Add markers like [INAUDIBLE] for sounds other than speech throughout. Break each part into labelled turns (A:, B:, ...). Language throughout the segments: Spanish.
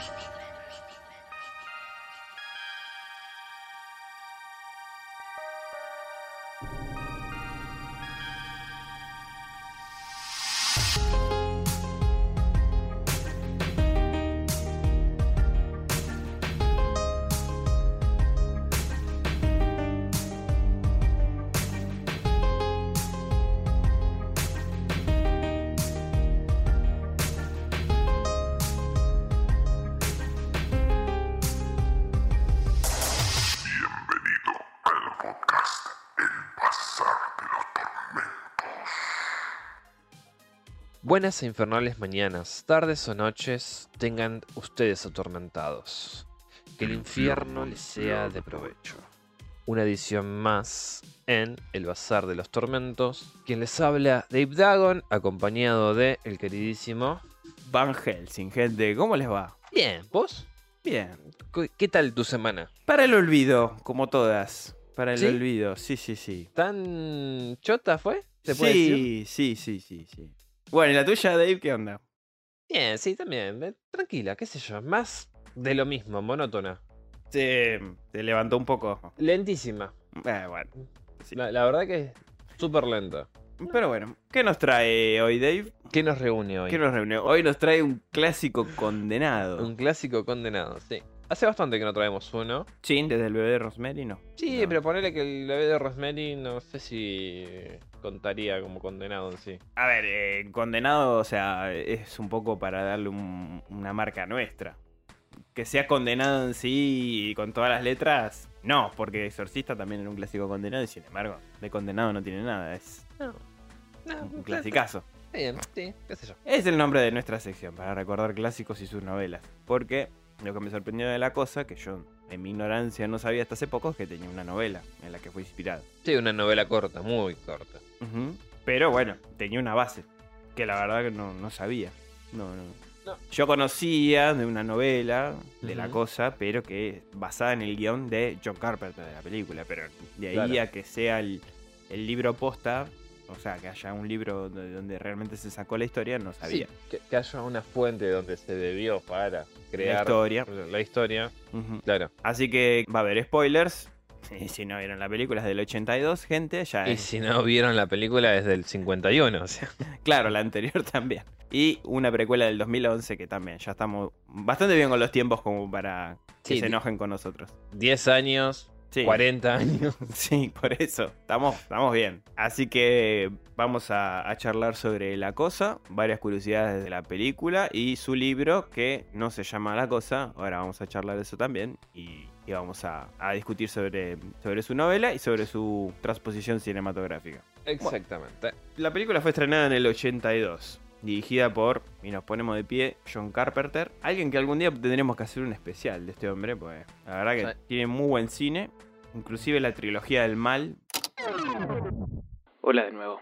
A: Creepy. Buenas e infernales mañanas, tardes o noches tengan ustedes atormentados. Que el infierno les sea de provecho. Una edición más en El Bazar de los Tormentos. Quien les habla, Dave Dagon, acompañado de el queridísimo
B: Van Helsing, gente, ¿cómo les va?
A: Bien, ¿vos?
B: Bien.
A: ¿Qué- ¿Qué tal tu semana?
B: Para el olvido, como todas. Para el
A: ¿Sí?
B: olvido, sí, sí, sí.
A: ¿Tan chota fue? ¿Se puede decir?
B: Sí, sí, sí, sí, sí. Bueno, ¿y la tuya, Dave, qué onda?
A: Bien, sí, también. Tranquila, qué sé yo. Más de lo mismo, monótona.
B: Se, se levantó un poco.
A: Lentísima.
B: Eh, bueno. Sí.
A: La, la verdad que es súper lenta.
B: Pero bueno, ¿qué nos trae hoy, Dave?
A: ¿Qué nos reúne hoy?
B: ¿Qué nos reunió? Hoy nos trae un clásico condenado.
A: Un clásico condenado, sí. Hace bastante que no traemos uno.
B: Sí, desde el bebé de Rosemary, no.
A: Sí,
B: No.
A: pero ponele que el bebé de Rosemary no sé si contaría como condenado en sí.
B: A ver, eh, condenado, o sea, es un poco para darle un- una marca nuestra. Que sea condenado en sí y con todas las letras, no, porque Exorcista también era un clásico condenado y sin embargo, de condenado no tiene nada, es
A: No. No,
B: un clasicazo.
A: Bien, sí, qué sé yo.
B: Es el nombre de nuestra sección, para recordar clásicos y sus novelas. Porque lo que me sorprendió de la cosa, que yo en mi ignorancia no sabía hasta hace poco, es que tenía una novela en la que fue inspirado.
A: Sí, una novela corta, muy corta.
B: Pero bueno, tenía una base que la verdad que no, no sabía. No, no.
A: No.
B: Yo conocía de una novela de la cosa, pero que es basada en el guion de John Carpenter de la película. Pero de ahí
A: Claro.
B: a que sea el, el libro posta, o sea, que haya un libro de- donde realmente se sacó la historia, no sabía.
A: Sí, que, que haya una fuente donde se debió para crear
B: La historia.
A: la historia. Claro.
B: Así que va a haber spoilers. [LAUGHS] Y si no vieron la película es del 82, gente, ya
A: Y
B: es-
A: si no vieron la película es del 51, o sea. [LAUGHS]
B: Claro, la anterior [LAUGHS] también. Y una precuela del 2011 que también, ya estamos bastante bien con los tiempos como para que
A: Sí,
B: se enojen con nosotros.
A: 10 años,
B: Sí,
A: 40 [LAUGHS] años.
B: sí, por eso, estamos, estamos bien. Así que vamos a, a charlar sobre La Cosa, varias curiosidades de la película y su libro que no se llama La Cosa, ahora vamos a charlar de eso también y, y vamos a, a discutir sobre, sobre su novela y sobre su transposición cinematográfica.
A: Exactamente.
B: La película fue estrenada en el 82, dirigida por, y nos ponemos de pie, John Carpenter. Alguien que algún día tendremos que hacer un especial de este hombre, pues la verdad que
A: Sí.
B: tiene muy buen cine, inclusive la trilogía del mal. Hola de nuevo,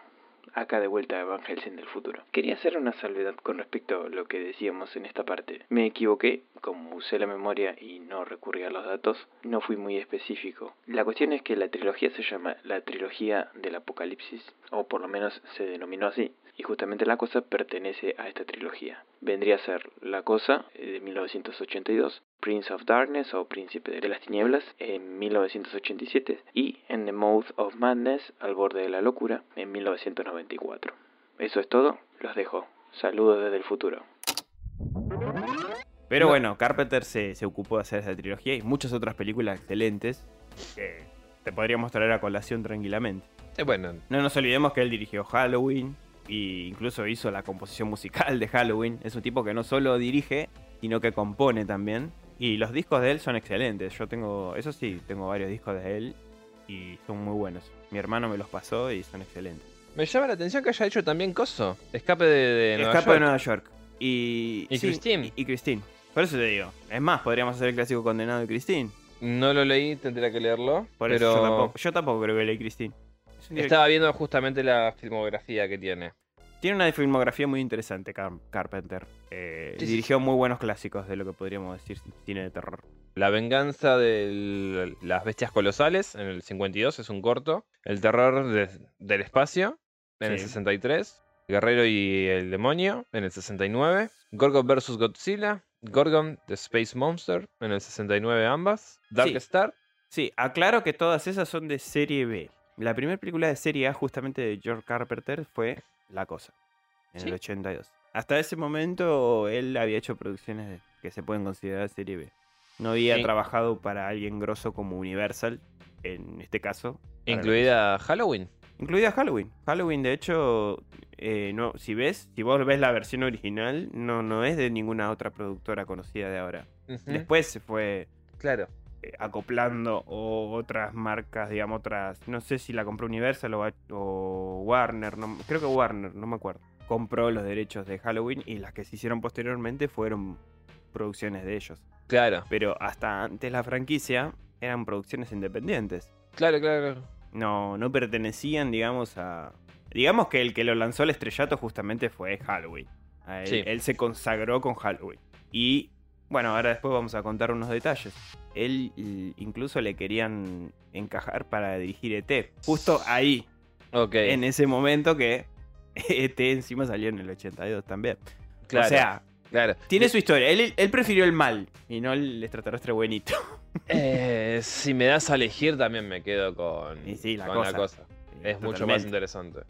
B: acá de vuelta Van Helsing del futuro. Quería hacer una salvedad con respecto a lo que decíamos en esta parte. Me equivoqué, como usé la memoria y no recurrí a los datos, no fui muy específico. La cuestión es que la trilogía se llama la trilogía del apocalipsis, o por lo menos se denominó así. Y justamente La Cosa pertenece a esta trilogía. Vendría a ser La Cosa eh, de 1982, Prince of Darkness o Príncipe de las Tinieblas en 1987 y En the Mouth of Madness, al borde de la locura, en 1994. Eso es todo, los dejo. Saludos desde el futuro. Pero
A: No.
B: bueno, Carpenter se, se ocupó de hacer esa trilogía y muchas otras películas excelentes que te podríamos traer a colación tranquilamente.
A: Eh, bueno,
B: No nos olvidemos que él dirigió Halloween e incluso hizo la composición musical de Halloween. Es un tipo que no solo dirige, sino que compone también. Y los discos de él son excelentes. Yo tengo, eso sí, tengo varios discos de él y son muy buenos. Mi hermano me los pasó y son excelentes.
A: me llama la atención que haya hecho también Coso. Escape de, de Nueva
B: Escape de. Nueva York. Y,
A: Y Christine.
B: Y, y Christine. Por eso te digo. Es más, podríamos hacer el clásico condenado de Christine.
A: No lo leí, tendría que leerlo.
B: Por
A: pero
B: eso yo tampoco, yo tampoco creo que leí Christine.
A: Estaba viendo justamente la filmografía que tiene.
B: Tiene una filmografía muy interesante, Car- Carpenter. Eh,
A: Sí, sí,
B: dirigió muy buenos clásicos de lo que podríamos decir cine de terror.
A: La venganza de las bestias colosales en el 52 es un corto. El terror de- del espacio en el
B: Sí.
A: 63. Guerrero y el demonio en el 69. Gorgo vs. Godzilla Gorgon The Space Monster en el 69 ambas. Dark. Star.
B: Sí, aclaro que todas esas son de serie B. La primera película de serie A, justamente de George Carpenter, fue La Cosa, en
A: Sí.
B: el 82. Hasta ese momento él había hecho producciones que se pueden considerar serie B. No había
A: Sí.
B: trabajado para alguien grosso como Universal, en este caso.
A: Incluida Halloween.
B: Incluida Halloween. Halloween, de hecho, eh, no, si ves, si vos ves la versión original, no, no es de ninguna otra productora conocida de ahora. Después se fue
A: Claro.
B: Eh, acoplando o otras marcas, digamos, otras. No sé si la compró Universal o, o Warner, no- creo que Warner, no me acuerdo. Compró los derechos de Halloween y las que se hicieron posteriormente fueron producciones de ellos.
A: Claro.
B: Pero hasta antes la franquicia eran producciones independientes.
A: Claro, claro, claro.
B: No, no pertenecían, digamos, a. Digamos que el que lo lanzó al estrellato justamente fue Halloween. Él,
A: Sí.
B: él se consagró con Halloween. Y bueno, ahora después vamos a contar unos detalles. Él incluso le querían encajar para dirigir ET. Justo ahí,
A: Ok.
B: en ese momento que [LAUGHS] ET encima salió en el 82 también.
A: claro,
B: O sea,
A: claro.
B: tiene su historia. Él, él prefirió el mal y no el extraterrestre buenito. [LAUGHS]
A: Eh, si me das a elegir, también me quedo con,
B: Y sí, la
A: con
B: cosa.
A: la cosa. Es mucho más interesante.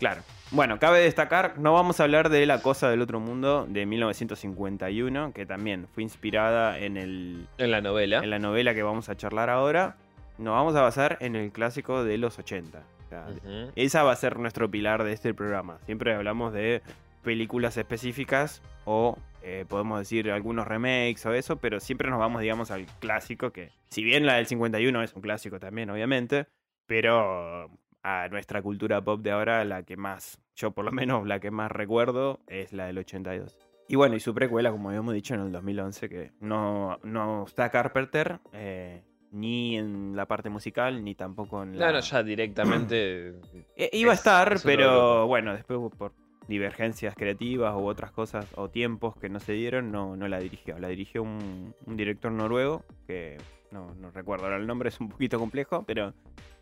B: Claro. Bueno, cabe destacar, no vamos a hablar de La Cosa del Otro Mundo de 1951, que también fue inspirada en, el,
A: En la novela.
B: en la novela que vamos a charlar ahora. Nos vamos a basar en el clásico de los 80. O sea,
A: Ujú.
B: Esa va a ser nuestro pilar de este programa. Siempre hablamos de películas específicas o eh, podemos decir algunos remakes o eso, pero siempre nos vamos, digamos, al clásico que, si bien la del 51 es un clásico también, obviamente, pero a nuestra cultura pop de ahora, la que más, yo por lo menos la que más recuerdo es la del 82. Y bueno, y su precuela, como habíamos dicho, en el 2011, que no, no está Carpenter, eh, ni en la parte musical, ni tampoco en la...
A: Claro, ya directamente.
B: Eh, [CLEARS THROAT] Iba a
A: Es-
B: estar,
A: es
B: pero bueno, después por divergencias creativas u otras cosas o tiempos que no se dieron, no, no la dirigió. La dirigió un, un director noruego que no, no recuerdo ahora el nombre, es un poquito complejo, pero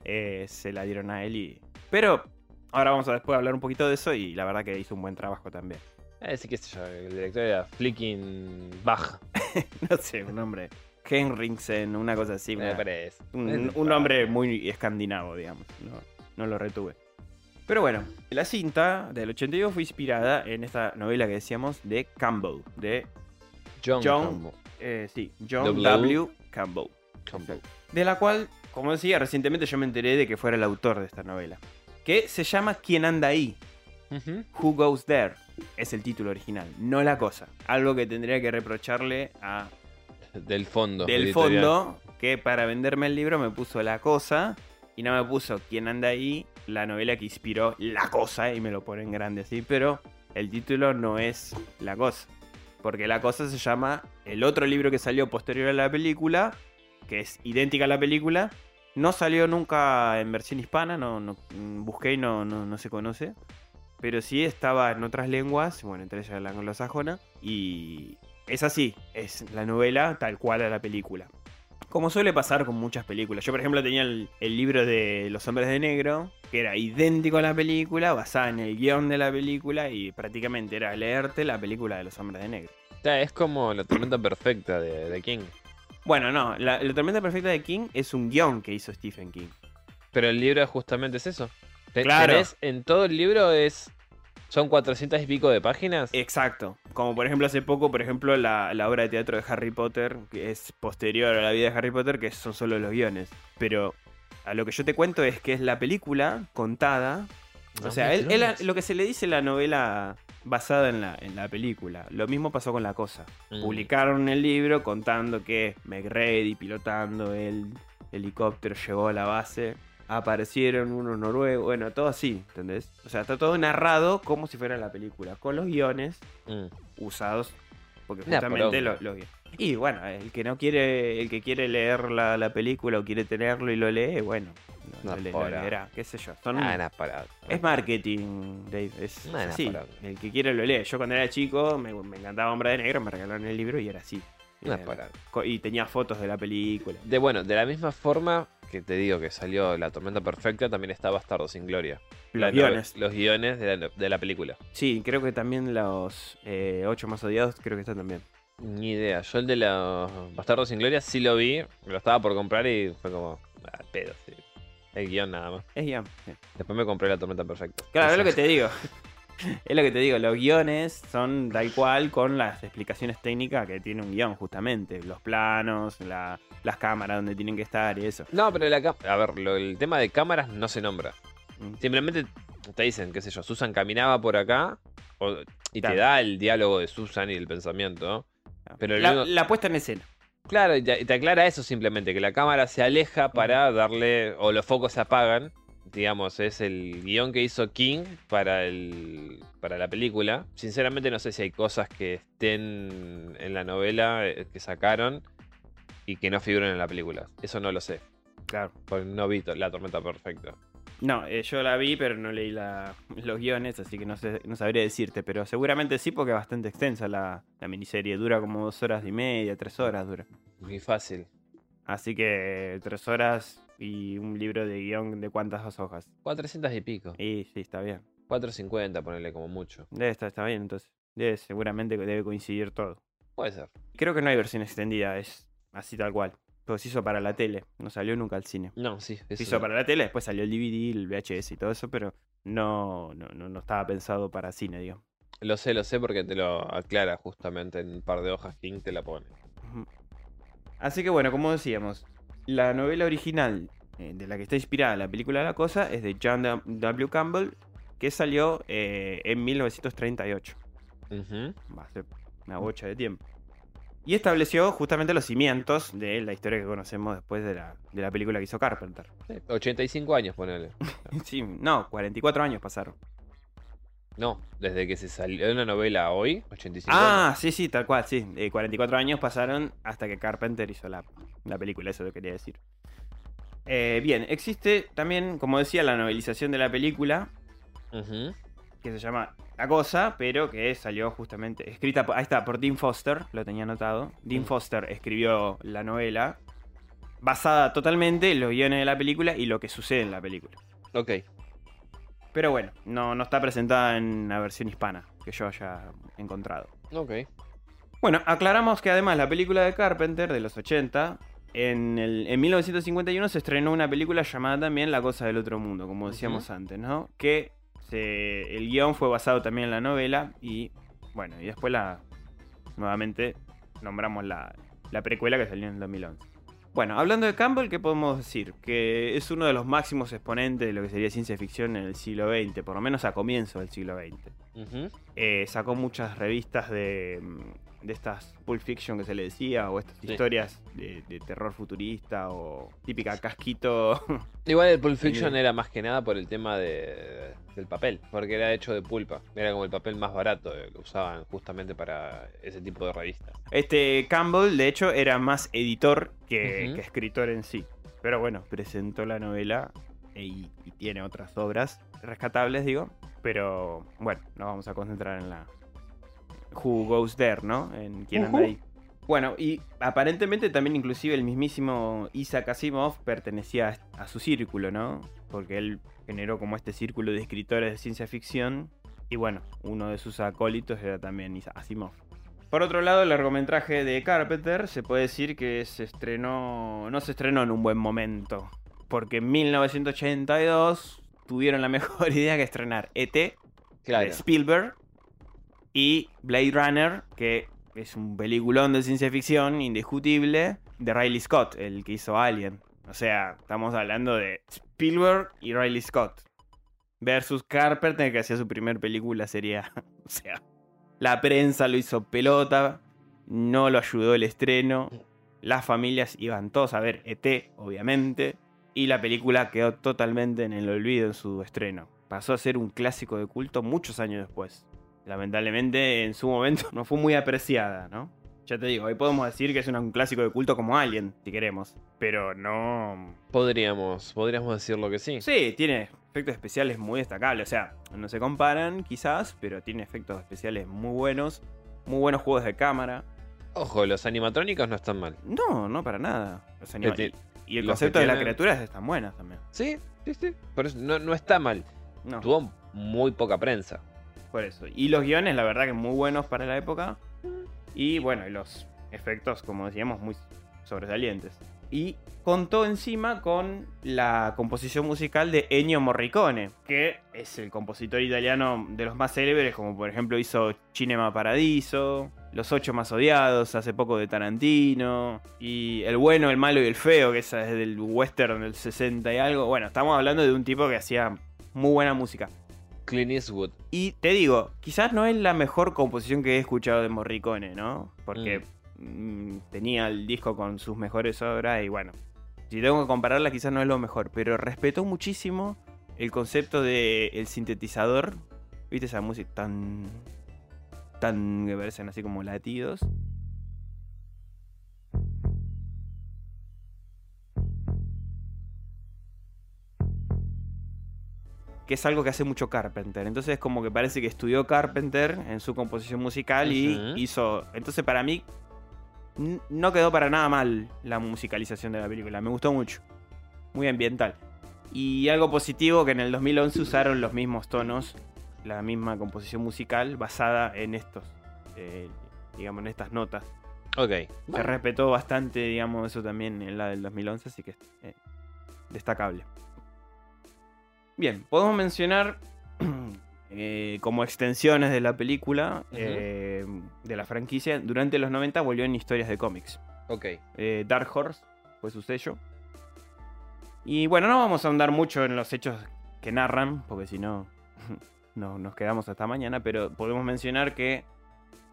B: eh, se la dieron a él y... Pero ahora vamos a después hablar un poquito de eso y la verdad que hizo un buen trabajo también.
A: Eh, sí, qué sé yo. El director era Flicking Bach. [LAUGHS]
B: No sé, un nombre. Henriksen, una cosa así.
A: Me
B: una-
A: parece.
B: Un, nombre muy escandinavo, digamos. No, no lo retuve. Pero bueno, la cinta del 82 fue inspirada en esta novela que decíamos de Campbell. De,
A: John,
B: John-
A: Campbell.
B: eh, sí, John
A: W.
B: W. Campbell. De la cual, como decía, recientemente yo me enteré de que fuera el autor de esta novela. Que se llama ¿Quién anda ahí? Who Goes There? Es el título original, no la cosa. Algo que tendría que reprocharle a
A: Del fondo.
B: del
A: editorial.
B: fondo que para venderme el libro me puso la cosa y no me puso quién anda ahí, la novela que inspiró la cosa y me lo pone en grande así, pero el título no es la cosa. Porque la cosa se llama el otro libro que salió posterior a la película, que es idéntica a la película. No salió nunca en versión hispana, no, busqué y no, no, se conoce. Pero sí estaba en otras lenguas, bueno, entre ellas la anglosajona. Y es así, es la novela tal cual a la película. Como suele pasar con muchas películas. Yo, por ejemplo, tenía el, libro de Los Hombres de Negro, que era idéntico a la película, basada en el guion de la película, y prácticamente era leerte la película de Los Hombres de Negro.
A: Es como la tormenta perfecta de, de King.
B: Bueno, no, la, la tormenta perfecta de King es un guion que hizo Stephen King.
A: Pero el libro justamente es eso. Te-
B: Claro.
A: tenés- en todo el libro es. Son 400 y pico de páginas.
B: Exacto. Como por ejemplo hace poco, por ejemplo, la, la obra de teatro de Harry Potter, que es posterior a la vida de Harry Potter, que son solo los guiones. Pero a lo que yo te cuento es que es la película contada. O
A: No
B: sea, él, lo que se le dice la novela basada en la, en la película. Lo mismo pasó con la cosa.
A: Mm.
B: Publicaron el libro contando que McReady pilotando el helicóptero llegó a la base. Aparecieron unos noruegos, bueno, todo así, ¿entendés? O sea, está todo narrado como si fuera la película, con los guiones
A: Mm.
B: usados, porque justamente
A: poronga.
B: lo- los guiones. Y bueno, el que no quiere, el que quiere leer la, la película o quiere tenerlo y lo lee, bueno, le- lo
A: poronga.
B: leerá, qué sé yo. Son-
A: Ah, una parada.
B: es marketing, Dave. Es
A: Nah, nah,
B: así. El que quiere lo lee. Yo cuando era chico me, me encantaba Hombre de Negro, me regalaron el libro y era así. Co- y tenía fotos de la película.
A: De bueno, de la misma forma que te digo que salió La Tormenta Perfecta, también está Bastardo sin Gloria.
B: Los guiones.
A: Los guiones de la, de la película.
B: Sí, creo que también los eh, ocho más odiados, creo que están también.
A: Ni idea. Yo el de los Bastardos sin Gloria sí lo vi. Lo estaba por comprar y fue como. Ah, pedo, sí. El guion nada más.
B: Es guion. sí.
A: Después me compré la tormenta perfecta.
B: Claro, es lo que te [LAUGHS] digo. Es lo que te digo, los guiones son tal cual con las explicaciones técnicas que tiene un guion, justamente. Los planos, la- las cámaras donde tienen que estar y eso.
A: No, pero la A ver, lo- el tema de cámaras no se nombra.
B: Mm.
A: Simplemente te dicen, qué sé yo, Susan caminaba por acá o- y
B: Claro.
A: te da el diálogo de Susan y el pensamiento. Pero
B: la puesta en escena.
A: Claro, y te, aclara eso simplemente, que la cámara se aleja para darle, o los focos se apagan. Digamos, es el guion que hizo King para, el, para la película. Sinceramente no sé si hay cosas que estén en la novela eh, que sacaron y que no figuran en la película. Eso no lo sé,
B: Claro.
A: porque no vi la tormenta perfecta.
B: No, eh, yo la vi, pero no leí la- los guiones, así que no, sé, no sabría decirte. Pero seguramente sí, porque es bastante extensa la, la miniserie. Dura como dos horas y media, tres horas dura.
A: Muy fácil.
B: Así que tres horas y un libro de guion de cuántas hojas.
A: 400 y pico.
B: Y sí, está bien.
A: 450, ponerle como mucho.
B: Debe estar, está bien, entonces. Debe, seguramente debe coincidir todo.
A: Puede ser.
B: Creo que no hay versión extendida, es así tal cual. Todo se hizo para la tele, no salió nunca al cine.
A: No, sí.
B: Se
A: eso
B: hizo para la tele, después salió el DVD, el VHS y todo eso, pero no, no, no, no estaba pensado para cine, digamos.
A: Lo sé, lo sé porque te lo aclara justamente en un par de hojas. King te la pone.
B: Así que bueno, como decíamos, la novela original eh, de la que está inspirada la película La Cosa es de John W. Campbell, que salió eh, en 1938.
A: Ujú.
B: Va a ser una bocha de tiempo. Y estableció justamente los cimientos de la historia que conocemos después de la, de la película que hizo Carpenter.
A: Sí, 85 años, ponele. [LAUGHS]
B: Sí, no, 44 años pasaron.
A: No, desde que se salió de una novela hoy, 85
B: Ah, sí, sí, tal cual, sí. Eh, 44 años pasaron hasta que Carpenter hizo la, la película, eso lo quería decir. Eh, bien, existe también, como decía, la novelización de la película, que se llama La Cosa, pero que salió justamente, escrita, ahí está, por Dean Foster, lo tenía anotado. Dean. Foster escribió la novela, basada totalmente en los guiones de la película y lo que sucede en la película.
A: Ok.
B: Pero bueno, no, no está presentada en la versión hispana, que yo haya encontrado.
A: Ok.
B: Bueno, aclaramos que además la película de Carpenter de los 80, en, el, en 1951 se estrenó una película llamada también La Cosa del Otro Mundo, como decíamos antes, ¿no? Que se- el guion fue basado también en la novela y bueno, y después la nuevamente nombramos la, la precuela que salió en el 2011. Bueno, hablando de Campbell, ¿qué podemos decir? Que es uno de los máximos exponentes de lo que sería ciencia ficción en el siglo XX, por lo menos a comienzo del siglo XX. Eh, sacó muchas revistas de, mm, de estas Pulp Fiction que se le decía, o estas
A: Sí.
B: historias de, de terror futurista, o típica casquito. [LAUGHS]
A: Igual el Pulp Fiction era más que nada por el tema de, del papel, porque era hecho de pulpa. Era como el papel más barato que usaban justamente para ese tipo de revistas.
B: Este Campbell, de hecho, era más editor que escritor en sí. Pero bueno, presentó la novela e- y, y tiene otras obras rescatables, digo. Pero bueno, nos vamos a concentrar en la Who Goes There, ¿no? En quién anda ahí. Bueno, y aparentemente también inclusive el mismísimo Isaac Asimov pertenecía a, su círculo, ¿no? Porque él generó como este círculo de escritores de ciencia ficción. Y bueno, uno de sus acólitos era también Isaac Asimov. Por otro lado, el largometraje de Carpenter se puede decir que se estrenó. no se estrenó en un buen momento. Porque en 1982 tuvieron la [LAUGHS] mejor idea que estrenar E ET
A: Claro.
B: de Spielberg y Blade Runner, que es un peliculón de ciencia ficción indiscutible, de Riley Scott, el que hizo Alien. O sea, estamos hablando de Spielberg y Riley Scott. Versus Carpenter, que hacía su primer película, sería. [LAUGHS] O sea, la prensa lo hizo pelota, no lo ayudó el estreno, las familias iban todos a ver ET, obviamente, y la película quedó totalmente en el olvido en su estreno. Pasó a ser un clásico de culto muchos años después. Lamentablemente, en su momento [LAUGHS] no fue muy apreciada, ¿no? Ya te digo, hoy podemos decir que es un clásico de culto como Alien, si queremos. Pero no.
A: Podríamos, podríamos decirlo que sí.
B: Sí, tiene efectos especiales muy destacables. O sea, no se comparan quizás, pero tiene efectos especiales muy buenos. Muy buenos juegos de cámara.
A: Ojo, los animatrónicos no están mal.
B: No, no para nada. Los anima-
A: ti-
B: y el concepto de las criaturas están buenas también.
A: Sí, sí, sí. Por eso no, no está mal.
B: No,
A: Tuvo muy poca prensa.
B: Por eso. Y los guiones, la verdad que muy buenos para la época. Y bueno, y los efectos, como decíamos, muy sobresalientes. Y contó encima con la composición musical de Ennio Morricone, que es el compositor italiano de los más célebres, como por ejemplo hizo Cinema Paradiso, Los Ocho Más Odiados, hace poco de Tarantino, y El Bueno, El Malo y el Feo, que es del western del 60 y algo. Bueno, estamos hablando de un tipo que hacía muy buena música.
A: Clint Eastwood.
B: Y te digo, quizás no es la mejor composición que he escuchado de Morricone, ¿no? Porque mm, tenía el disco con sus mejores obras y bueno, si tengo que compararla quizás no es lo mejor, pero respetó muchísimo el concepto del el sintetizador. ¿Viste esa música tan... tan que parecen así como latidos? Que es algo que hace mucho Carpenter. Entonces es como que parece que estudió Carpenter en su composición musical y hizo... Entonces para mí no quedó para nada mal la musicalización de la película. Me gustó mucho. Muy ambiental. Y algo positivo que en el 2011 usaron los mismos tonos, la misma composición musical basada en estos, eh, digamos, en estas notas.
A: Ok.
B: Se respetó bastante, digamos, eso también en la del 2011, así que eh, destacable. Bien, podemos mencionar [CLEARS THROAT] eh, como extensiones de la película, eh, de la franquicia, durante los 90 volvió en historias de cómics.
A: Ok.
B: Eh, Dark Horse fue su sello. Y bueno, no vamos a ahondar mucho en los hechos que narran, porque si no, [LAUGHS] no nos quedamos hasta mañana, pero podemos mencionar que,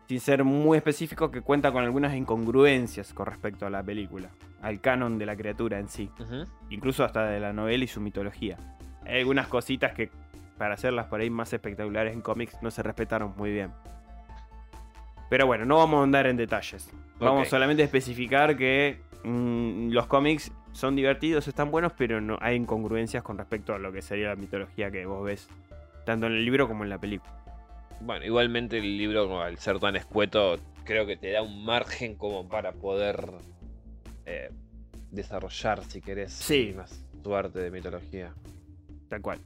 B: sin ser muy específico, que cuenta con algunas incongruencias con respecto a la película, al canon de la criatura en sí, incluso hasta de la novela y su mitología. Hay algunas cositas que, para hacerlas por ahí más espectaculares en cómics, no se respetaron muy bien. Pero bueno, no vamos a andar en detalles. Vamos
A: Ok.
B: solamente a especificar que mm, los cómics son divertidos, están buenos, pero no hay incongruencias con respecto a lo que sería la mitología que vos ves, tanto en el libro como en la película.
A: Bueno, igualmente el libro, al ser tan escueto, creo que te da un margen como para poder eh, desarrollar, si querés,
B: Sí.
A: más tu arte de mitología.
B: Tal cual.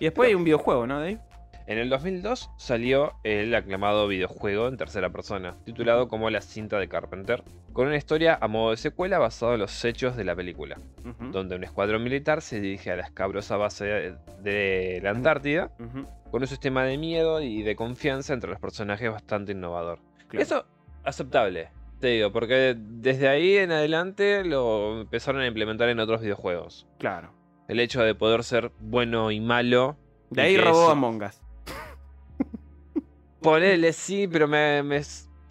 B: Y después hay un videojuego, ¿no, Dave?
A: En el 2002 salió el aclamado videojuego en tercera persona, titulado como La cinta de Carpenter, con una historia a modo de secuela basada en los hechos de la película, donde un escuadrón militar se dirige a la escabrosa base de, la Antártida con un sistema de miedo y de confianza entre los personajes bastante innovador.
B: claro.
A: Eso, aceptable, te digo, porque desde ahí en adelante lo empezaron a implementar en otros videojuegos.
B: Claro.
A: El hecho de poder ser bueno y malo.
B: De ahí robó Among Us.
A: Ponele sí, pero me, me,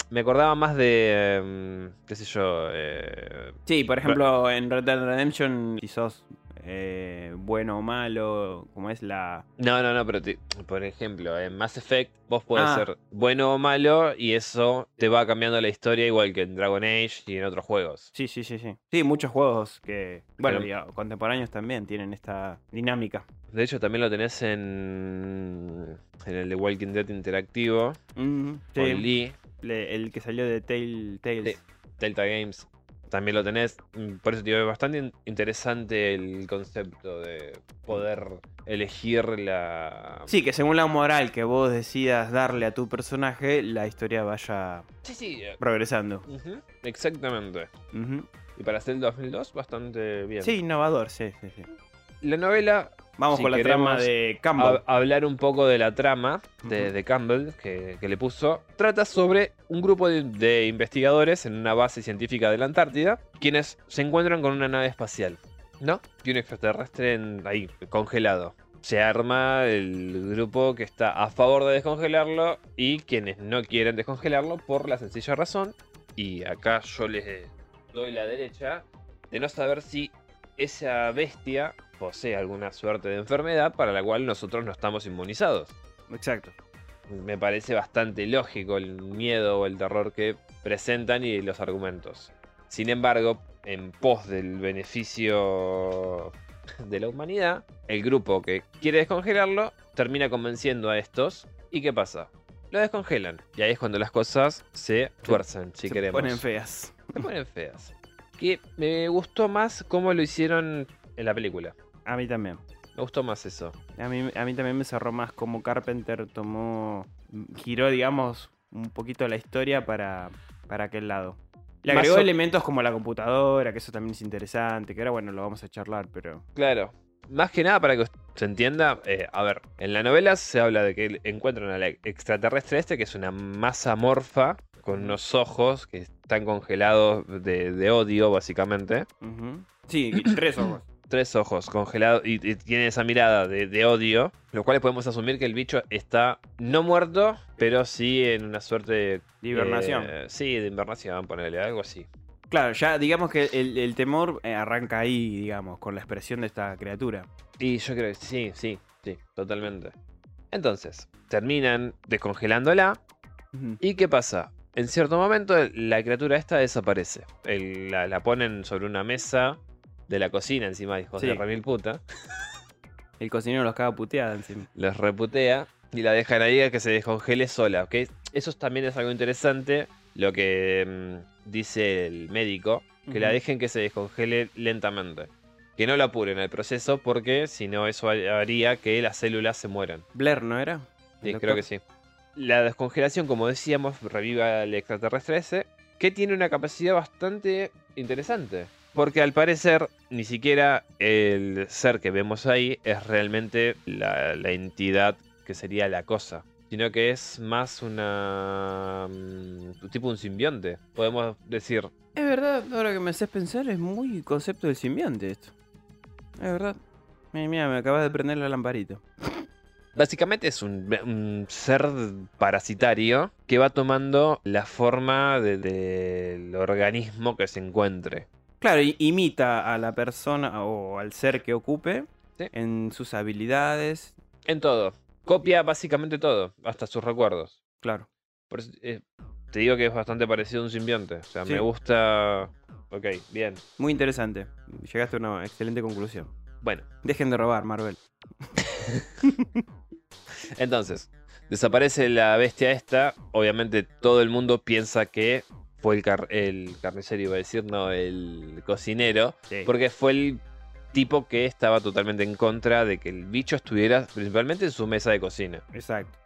A: me acordaba más de. em, qué sé yo. eh,
B: Sí, por ejemplo, en Red Dead Redemption, si sos eh, bueno o malo, como es la...
A: No, no, no, pero te- por ejemplo, en Mass Effect vos podés
B: Ah.
A: ser bueno o malo y eso te va cambiando la historia igual que en Dragon Age y en otros juegos.
B: Sí, sí, sí, sí. Sí, muchos juegos que, bueno,
A: Pero-
B: contemporáneos también tienen esta dinámica.
A: De hecho, también lo tenés en, en el de Walking Dead interactivo.
B: Mm,
A: Con
B: sí,
A: Lee,
B: le- el que salió de Tail, Tales.
A: Sí. Delta Games. También lo tenés. Mm, Por eso te digo, es bastante in- interesante el concepto de poder elegir la.
B: Sí, que según la moral que vos decidas darle a tu personaje, la historia vaya
A: sí, sí. eh,
B: progresando.
A: Exactamente. Y para hacer el 2002, bastante bien.
B: Sí, innovador, sí, sí, sí.
A: La novela,
B: Vamos
A: Si
B: con la trama de Campbell.
A: hablar un poco de la trama de, Campbell que, que le puso, trata sobre un grupo de, de investigadores en una base científica de la Antártida, quienes se encuentran con una nave espacial, ¿no? Y un extraterrestre en- ahí, congelado. Se arma el grupo que está a favor de descongelarlo y quienes no quieren descongelarlo por la sencilla razón, y acá yo les doy la derecha, de no saber si esa bestia posee alguna suerte de enfermedad para la cual nosotros no estamos inmunizados.
B: Exacto.
A: Me parece bastante lógico el miedo o el terror que presentan y los argumentos. Sin embargo, en pos del beneficio de la humanidad, el grupo que quiere descongelarlo termina convenciendo a estos. ¿Y qué pasa? Lo descongelan. Y ahí es cuando las cosas se tuercen, si
B: Se
A: queremos.
B: ponen feas.
A: Se ponen feas. Que me gustó más cómo lo hicieron en la película.
B: A mí también.
A: Me gustó más eso.
B: A mí, a mí también me cerró más como Carpenter tomó, giró, digamos, un poquito la historia para para aquel lado. Le agregó
A: o-
B: elementos como la computadora, que eso también es interesante, que ahora bueno, lo vamos a charlar, pero...
A: Claro. Más que nada para que se entienda, eh, a ver, en la novela se habla de que encuentran al extraterrestre este, que es una masa morfa con unos ojos que están congelados de, de odio, básicamente.
B: Sí, tres ojos. [CLEARS THROAT]
A: Tres ojos congelados y, y tiene esa mirada de, de odio, lo cual podemos asumir que el bicho está no muerto, pero sí en una suerte de...
B: De hibernación.
A: eh, sí, de invernación, ponerle algo así.
B: Claro, ya digamos que el, el temor eh, arranca ahí, digamos, con la expresión de esta criatura.
A: Y yo creo que sí, sí, sí, totalmente. Entonces, terminan descongelándola.
B: Ujú.
A: ¿Y qué pasa? En cierto momento la criatura esta desaparece. El- la, la ponen sobre una mesa de la cocina encima hijos
B: Sí.
A: de remil puta. [LAUGHS]
B: El cocinero los caga puteada encima.
A: Los reputea y la dejan ahí a que se descongele sola. ¿ok? Eso también es algo interesante. Lo que mm, dice el médico. Que la dejen que se descongele lentamente. Que no la apuren al proceso porque si no eso haría que las células se mueran.
B: Blair, ¿no era?
A: Sí,
B: ¿El
A: creo que sí. La descongelación, como decíamos, reviva al extraterrestre ese, que tiene una capacidad bastante interesante. Porque al parecer, ni siquiera el ser que vemos ahí es realmente la, la entidad que sería la cosa. Sino que es más una. mm, tipo un simbionte. Podemos decir.
B: Es verdad, ahora que me haces pensar, es muy concepto del simbionte esto. Es verdad. Mira, mira, me acabas de prender la lamparita.
A: Básicamente es un, un ser parasitario que va tomando la forma de- del organismo que se encuentre.
B: Claro, imita a la persona o al ser que ocupe
A: Sí.
B: en sus habilidades.
A: En todo. Copia básicamente todo, hasta sus recuerdos.
B: Claro.
A: Por eso, eh, te digo que es bastante parecido a un simbionte. O sea,
B: Sí.
A: me gusta. Ok, bien.
B: Muy interesante. Llegaste a una excelente conclusión.
A: Bueno,
B: Dejen de robar, Marvel. [LAUGHS]
A: entonces, desaparece la bestia esta. Obviamente todo el mundo piensa que fue el, car- el carnicero, iba a decir, no, el cocinero. Porque fue el tipo que estaba totalmente en contra de que el bicho estuviera principalmente en su mesa de cocina.
B: Exacto.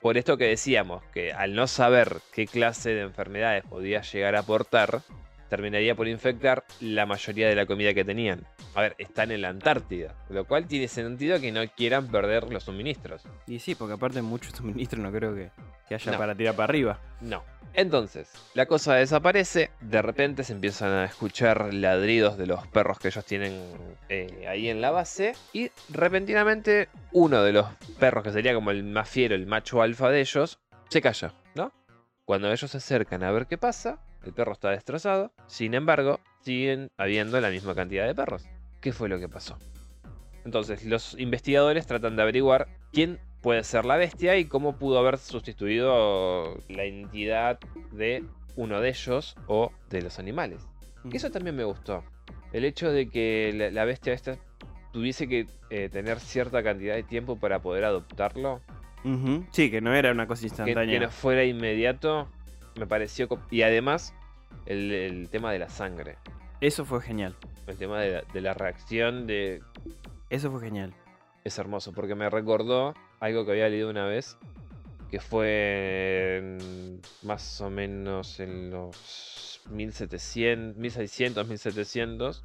A: Por esto que decíamos, que al no saber qué clase de enfermedades podía llegar a aportar, terminaría por infectar la mayoría de la comida que tenían. A ver, están en la Antártida, lo cual tiene sentido que no quieran perder los suministros.
B: Y sí, porque aparte mucho suministro no creo que, que haya
A: No.
B: para tirar para arriba.
A: No. Entonces, la cosa desaparece, de repente se empiezan a escuchar ladridos de los perros que ellos tienen eh, ahí en la base, y repentinamente uno de los perros, que sería como el más fiero, el macho alfa de ellos, se calla, ¿no? Cuando ellos se acercan a ver qué pasa, el perro está destrozado, sin embargo, siguen habiendo la misma cantidad de perros. ¿Qué fue lo que pasó? Entonces, los investigadores tratan de averiguar quién puede ser la bestia y cómo pudo haber sustituido la entidad de uno de ellos o de los animales. Eso también me gustó. El hecho de que la, bestia esta tuviese que eh, tener cierta cantidad de tiempo para poder adoptarlo.
B: Sí, que no era una cosa
A: que,
B: instantánea.
A: que no fuera inmediato, me pareció... Y además, el, el tema de la sangre.
B: Eso fue genial.
A: El tema de la, de la reacción de...
B: Eso fue genial.
A: Es hermoso, porque me recordó algo que había leído una vez, que fue más o menos en los 1700, 1600, 1700,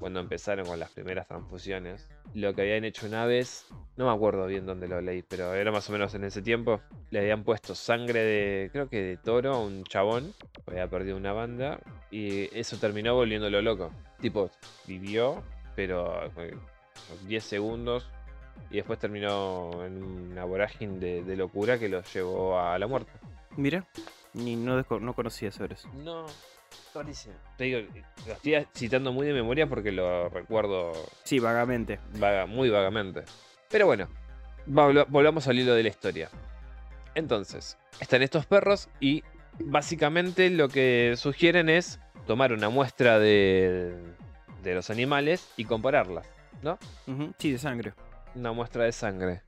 A: cuando empezaron con las primeras transfusiones. Lo que habían hecho una vez, no me acuerdo bien dónde lo leí, pero era más o menos en ese tiempo, le habían puesto sangre de, creo que de toro a un chabón, había perdido una banda, y eso terminó volviéndolo loco. Tipo, vivió, pero fue 10 segundos y después terminó en una vorágine de, de locura que lo llevó a la muerte.
B: Mira, ni no, no conocía sobre eso.
A: No, Te digo, lo estoy citando muy de memoria porque lo recuerdo
B: Sí, vagamente.
A: vaga- muy vagamente. Pero bueno, vol- volvamos al hilo de la historia. Entonces, están estos perros y básicamente lo que sugieren es tomar una muestra de, de los animales y compararlas.
B: Ujú. Sí, de sangre.
A: una muestra de sangre.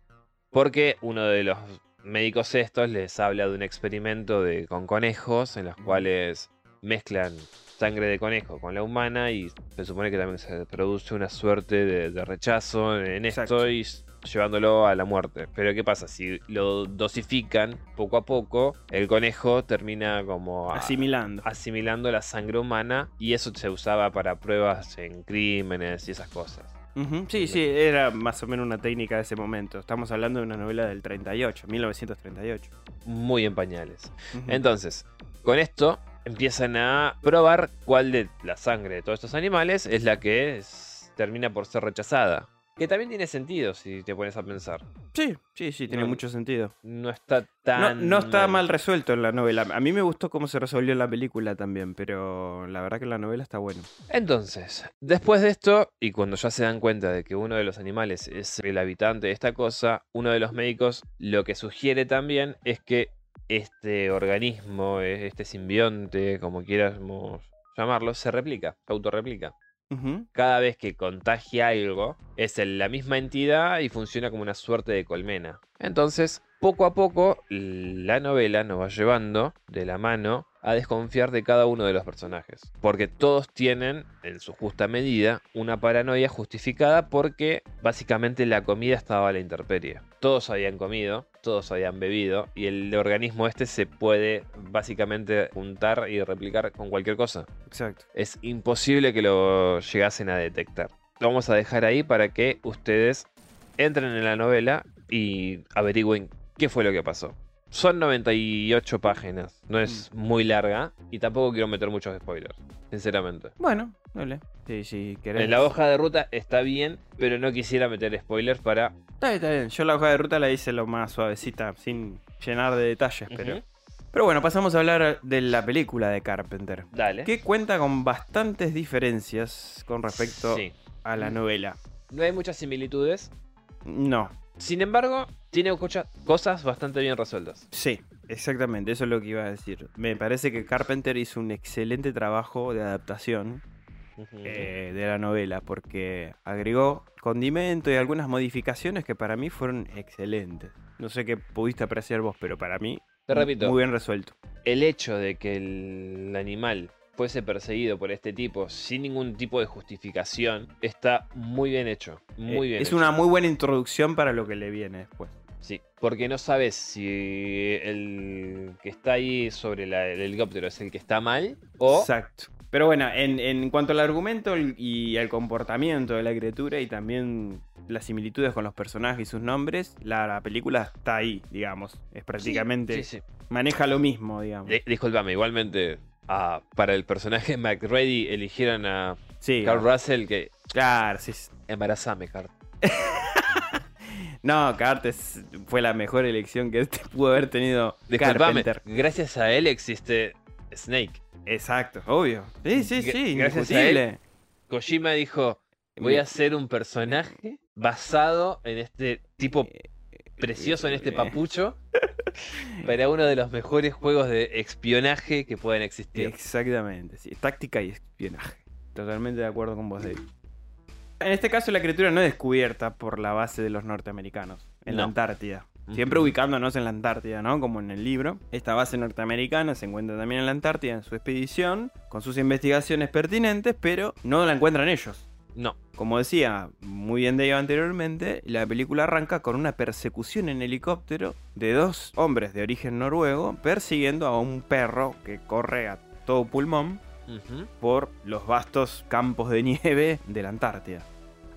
A: Porque uno de los médicos estos les habla de un experimento de, con conejos en los cuales mezclan sangre de conejo con la humana y se supone que también se produce una suerte de, de rechazo en
B: Exacto.
A: esto y llevándolo a la muerte. Pero ¿qué pasa? Si lo dosifican poco a poco, el conejo termina como a-
B: Asimilando.
A: asimilando la sangre humana y eso se usaba para pruebas en crímenes y esas cosas.
B: Sí, sí, era más o menos una técnica de ese momento. Estamos hablando de una novela del 38, 1938.
A: Muy en pañales. Entonces, con esto empiezan a probar cuál de la sangre de todos estos animales es la que es- termina por ser rechazada. Que también tiene sentido si te pones a pensar.
B: Sí, sí, sí, tiene
A: No-
B: mucho sentido.
A: No está tan.
B: no está mal resuelto en la novela. A mí me gustó cómo se resolvió en la película también, pero la verdad que la novela está bueno.
A: Entonces, después de esto, y cuando ya se dan cuenta de que uno de los animales es el habitante de esta cosa, uno de los médicos lo que sugiere también es que este organismo, eh, este simbionte, como quieramos llamarlo, se replica, se autorreplica. Cada vez que contagia algo, es en la misma entidad y funciona como una suerte de colmena. Entonces, poco a poco, la novela nos va llevando de la mano a desconfiar de cada uno de los personajes. Porque todos tienen, en su justa medida, una paranoia justificada porque básicamente la comida estaba a la intemperie. Todos habían comido, todos habían bebido y el organismo este se puede básicamente juntar y replicar con cualquier cosa.
B: Exacto.
A: Es imposible que lo llegasen a detectar. Lo vamos a dejar ahí para que ustedes entren en la novela y averigüen qué fue lo que pasó. Son 98 páginas, no es muy larga y tampoco quiero meter muchos spoilers, sinceramente.
B: Bueno, dale. Sí, sí, querés.
A: En la hoja de ruta está bien, pero no quisiera meter spoilers para...
B: Está bien, está bien. Yo la hoja de ruta la hice lo más suavecita, sin llenar de detalles, pero. Pero bueno, pasamos a hablar de la película de Carpenter.
A: Dale.
B: Que cuenta con bastantes diferencias con respecto
A: Sí.
B: a la novela.
A: No hay muchas similitudes.
B: No,
A: Sin embargo, tiene cosas bastante bien resueltas.
B: Sí, exactamente, eso es lo que iba a decir. Me parece que Carpenter hizo un excelente trabajo de adaptación eh, de la novela, porque agregó condimento y algunas modificaciones que para mí fueron excelentes. No sé qué pudiste apreciar vos, pero para mí,
A: Te repito,
B: muy bien resuelto.
A: el hecho de que el animal fuese perseguido por este tipo sin ningún tipo de justificación está muy bien hecho. Muy
B: Eh,
A: bien
B: es
A: hecho.
B: una muy buena introducción para lo que le viene después.
A: Sí, porque no sabes si el que está ahí sobre la- el helicóptero es el que está mal o...
B: Exacto. Pero bueno, en, en cuanto al argumento y al comportamiento de la criatura y también las similitudes con los personajes y sus nombres, la, la película está ahí, digamos. Es prácticamente.
A: Sí, sí.
B: Maneja lo mismo, digamos.
A: Di- discúlpame, igualmente para el personaje [LAUGHS] McReady eligieron a
B: Sí,
A: Carl Russell que...
B: claro, sí.
A: Embarazame, Carl. [LAUGHS]
B: No, Cartes fue la mejor elección que este pudo haber tenido
A: Disculpame,
B: Carpenter.
A: gracias a él existe Snake.
B: Exacto, obvio. Sí, sí, sí,
A: gracias a
B: indiscutible.
A: Kojima dijo, voy a hacer un personaje basado en este tipo precioso, en este
B: Eh,
A: papucho, para uno de los mejores juegos de espionaje que pueden existir.
B: Exactamente, sí. Táctica y espionaje. Totalmente de acuerdo con vos, David. En este caso, la criatura no es descubierta por la base de los norteamericanos, en la. Antártida. Siempre ubicándonos en la Antártida, ¿no? Como en el libro. Esta base norteamericana se encuentra también en la Antártida en su expedición, con sus investigaciones pertinentes, pero no la encuentran ellos.
A: No,
B: Como decía muy bien Dave anteriormente, la película arranca con una persecución en helicóptero de dos hombres de origen noruego persiguiendo a un perro que corre a todo pulmón por los vastos campos de nieve de la Antártida.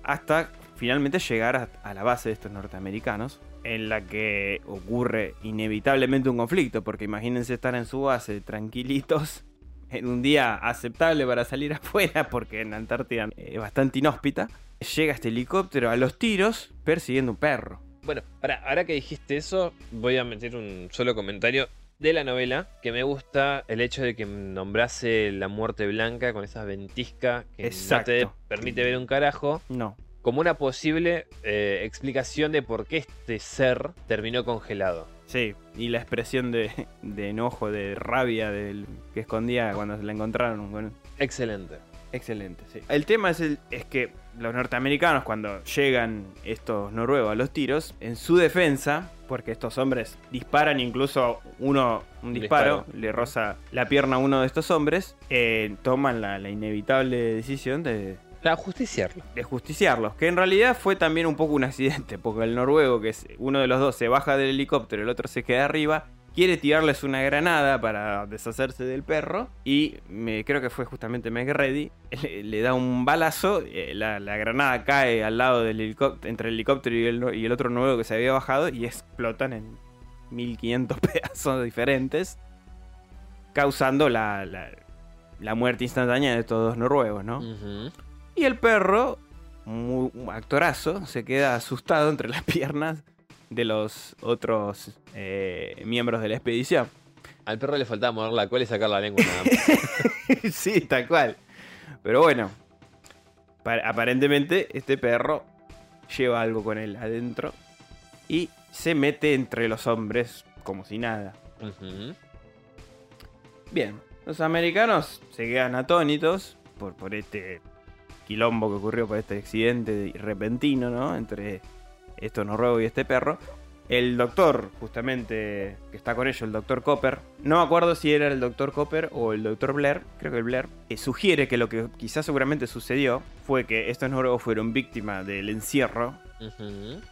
B: Hasta finalmente llegar a, a la base de estos norteamericanos, en la que ocurre inevitablemente un conflicto, porque imagínense estar en su base tranquilitos, en un día aceptable para salir [LAUGHS] afuera, porque en la Antártida es bastante inhóspita. Llega este helicóptero a los tiros persiguiendo un perro.
A: Bueno, para, ahora que dijiste eso, voy a meter un solo comentario de la novela, que me gusta el hecho de que nombrase la muerte blanca con esa ventisca que
B: Exacto.
A: no te permite ver un carajo,
B: No,
A: como una posible eh, explicación de por qué este ser terminó congelado.
B: Sí, y la expresión de, de enojo, de rabia del, que escondía cuando se la encontraron. Bueno,
A: Excelente.
B: Excelente, sí. El tema es, el, es que los norteamericanos, cuando llegan estos noruegos a los tiros, en su defensa, porque estos hombres disparan, incluso uno, un disparo,
A: Disparo.
B: le roza la pierna a uno de estos hombres, eh, toman la, la inevitable decisión de,
A: Para justiciarlo.
B: de justiciarlos, que en realidad fue también un poco un accidente, porque el noruego, que es uno de los dos, se baja del helicóptero, el otro se queda arriba, quiere tirarles una granada para deshacerse del perro, y me, creo que fue justamente Meg Ready, [LAUGHS] le, le da un balazo, eh, la, la granada cae al lado del helicóptero, entre el helicóptero y el, y el otro noruego que se había bajado, y explotan en 1500 [LAUGHS] pedazos diferentes, causando la, la, la muerte instantánea de estos dos noruegos, ¿no? Y el perro, muy, un actorazo, se queda asustado entre las [LAUGHS] piernas de los otros eh, miembros de la expedición.
A: Al perro le faltaba mover la cola y sacar la lengua nada más. [LAUGHS]
B: sí, tal cual. Pero bueno, pa- aparentemente este perro lleva algo con él adentro y se mete entre los hombres como si nada. Bien, los americanos se quedan atónitos por, por este quilombo que ocurrió, por este accidente repentino, ¿no? Entre estos noruegos y este perro. El doctor, justamente, que está con ellos, el doctor Copper, no me acuerdo si era el doctor Copper o el doctor Blair, creo que el Blair, eh, sugiere que lo que quizás seguramente sucedió fue que estos noruegos fueron víctimas del encierro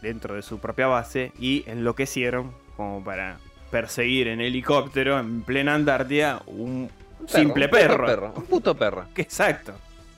B: dentro de su propia base y enloquecieron como para perseguir en helicóptero en plena Antártida un
A: Un
B: simple
A: un puto
B: perro.
A: perro. Un puto perro. [LAUGHS]
B: Exacto.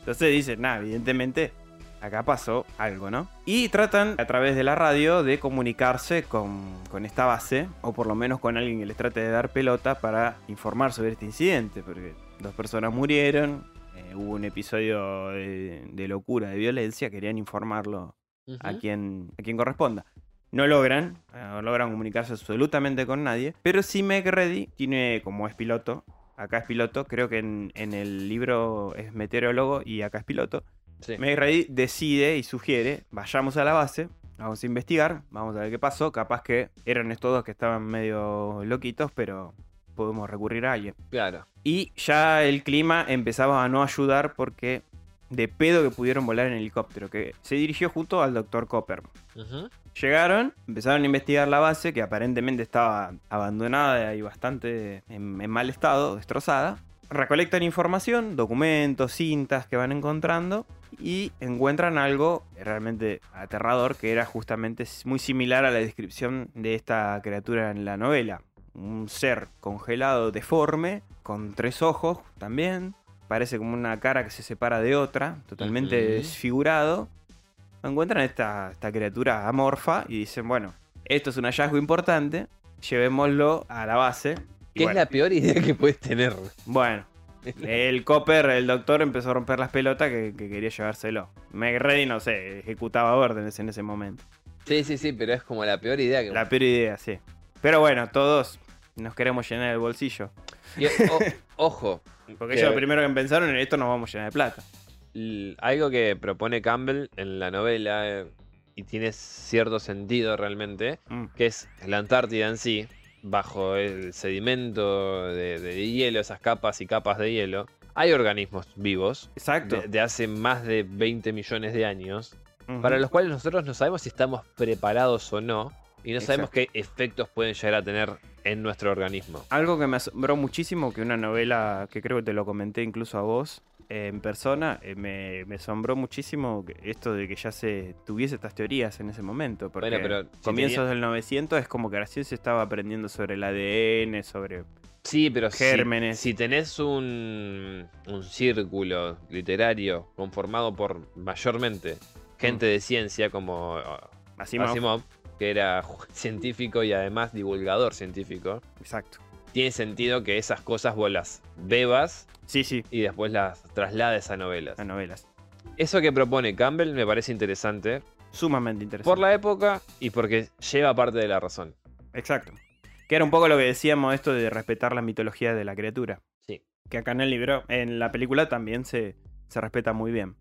B: Entonces dicen, nada, evidentemente acá pasó algo, ¿no? Y tratan a través de la radio de comunicarse con, con esta base, o por lo menos con alguien que les trate de dar pelota para informar sobre este incidente, porque dos personas murieron, eh, hubo un episodio de, de locura, de violencia, querían informarlo a quien, a quien corresponda. No logran, eh, no logran comunicarse absolutamente con nadie, pero sí Meg Reddy tiene, como es piloto, acá es piloto, creo que en, en el libro es meteorólogo y acá es piloto,
A: Sí.
B: Meg decide y sugiere, vayamos a la base, vamos a investigar, vamos a ver qué pasó, capaz que eran estos dos que estaban medio loquitos, pero podemos recurrir a alguien.
A: Claro.
B: Y ya el clima empezaba a no ayudar porque de pedo que pudieron volar en helicóptero, que se dirigió junto al Dr. Copper.
A: Ujú.
B: Llegaron, empezaron a investigar la base, que aparentemente estaba abandonada y bastante en, en mal estado, destrozada. Recolectan información, documentos, cintas que van encontrando y encuentran algo realmente aterrador que era justamente muy similar a la descripción de esta criatura en la novela. Un ser congelado deforme, con tres ojos también, parece como una cara que se separa de otra, totalmente desfigurado. Encuentran esta, esta criatura amorfa y dicen, bueno, esto es un hallazgo importante, llevémoslo a la base. Y
A: ¿Qué
B: bueno,
A: es la peor idea que puedes tener?
B: bueno, el Copper, el doctor, empezó a romper las pelotas que, que quería llevárselo. Meg Reddy, no sé, ejecutaba órdenes en ese momento.
A: Sí, sí, sí, pero es como la peor idea que.
B: La peor idea, sí. Pero bueno, todos nos queremos llenar el bolsillo.
A: Y, o- [LAUGHS] ojo,
B: Porque
A: Que-
B: ellos lo primero que pensaron en esto nos vamos a llenar de plata.
A: Algo que propone Campbell en la novela eh, y tiene cierto sentido realmente,
B: Mm,
A: que es la Antártida en sí, bajo el sedimento de, de hielo, esas capas y capas de hielo, hay organismos vivos
B: Exacto.
A: de, de hace más de 20 millones de años, para los cuales nosotros no sabemos si estamos preparados o no, y no sabemos qué efectos pueden llegar a tener en nuestro organismo.
B: Algo que me asombró muchísimo, que una novela que creo que te lo comenté incluso a vos eh, en persona, eh, me, me asombró muchísimo esto de que ya se tuviese estas teorías en ese momento. Porque
A: Bueno, pero si
B: comienzos
A: tenía-
B: del 900 es como que recién se estaba aprendiendo sobre el ADN, sobre...
A: Sí, pero
B: Gérmenes.
A: Si, tenés un, un círculo literario conformado por mayormente gente de ciencia como
B: Asimov.
A: Asimov, que era [LAUGHS] científico y además divulgador científico,
B: Exacto.
A: tiene sentido que esas cosas vos las bebas
B: Sí, sí,
A: y después las traslades a novelas.
B: las novelas.
A: Eso que propone Campbell me parece interesante
B: Sumamente interesante.
A: por la época y porque lleva parte de la razón.
B: Exacto. Que era un poco lo que decíamos esto de respetar la mitología de la criatura.
A: Sí.
B: Que acá en el libro, en la película también se, se respeta muy bien.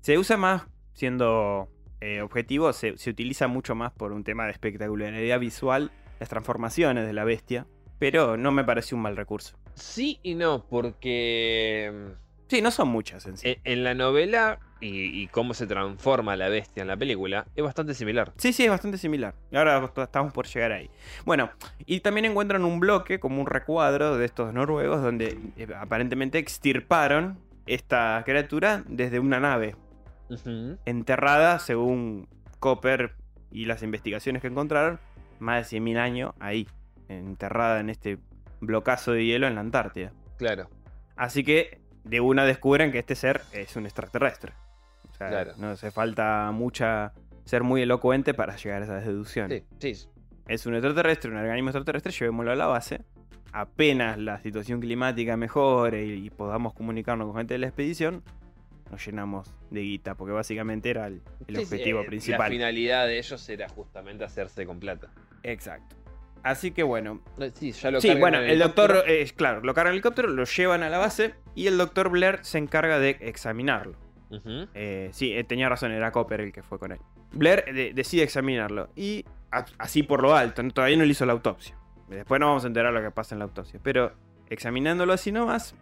B: Se usa más, siendo eh, objetivo, se, se utiliza mucho más por un tema de espectacularidad visual, las transformaciones de la bestia. Pero no me pareció un mal recurso.
A: Sí y no, porque
B: Sí, no son muchas en sí.
A: En, en la novela y, y cómo se transforma la bestia en la película es bastante similar.
B: Sí, sí, es bastante similar. Ahora estamos por llegar ahí. Bueno, y también encuentran un bloque, como un recuadro de estos noruegos, donde eh, aparentemente extirparon esta criatura desde una nave. Enterrada, según Copper y las investigaciones que encontraron, más de 100.000 años ahí, enterrada en este blocazo de hielo en la Antártida.
A: Claro.
B: Así que de una descubren que este ser es un extraterrestre. O sea,
A: Claro.
B: no hace falta mucha ser muy elocuente para llegar a esas deducciones.
A: Sí, sí.
B: Es un extraterrestre, un organismo extraterrestre, llevémoslo a la base. Apenas la situación climática mejore y, y podamos comunicarnos con gente de la expedición, nos llenamos de guita, porque básicamente era el, el
A: Sí, sí,
B: objetivo
A: eh, La
B: principal.
A: finalidad de ellos era justamente hacerse con plata.
B: Exacto. Así que bueno,
A: Eh, Sí, ya lo
B: Sí, bueno,
A: en
B: el doctor, eh, claro, lo cargan en el helicóptero, lo llevan a la base y el doctor Blair se encarga de examinarlo. Eh, sí, tenía razón, era Copper el que fue con él. Blair de- decide examinarlo y a- así por lo alto, ¿no? todavía no le hizo la autopsia. Después nos vamos a enterar lo que pasa en la autopsia. Pero examinándolo así nomás,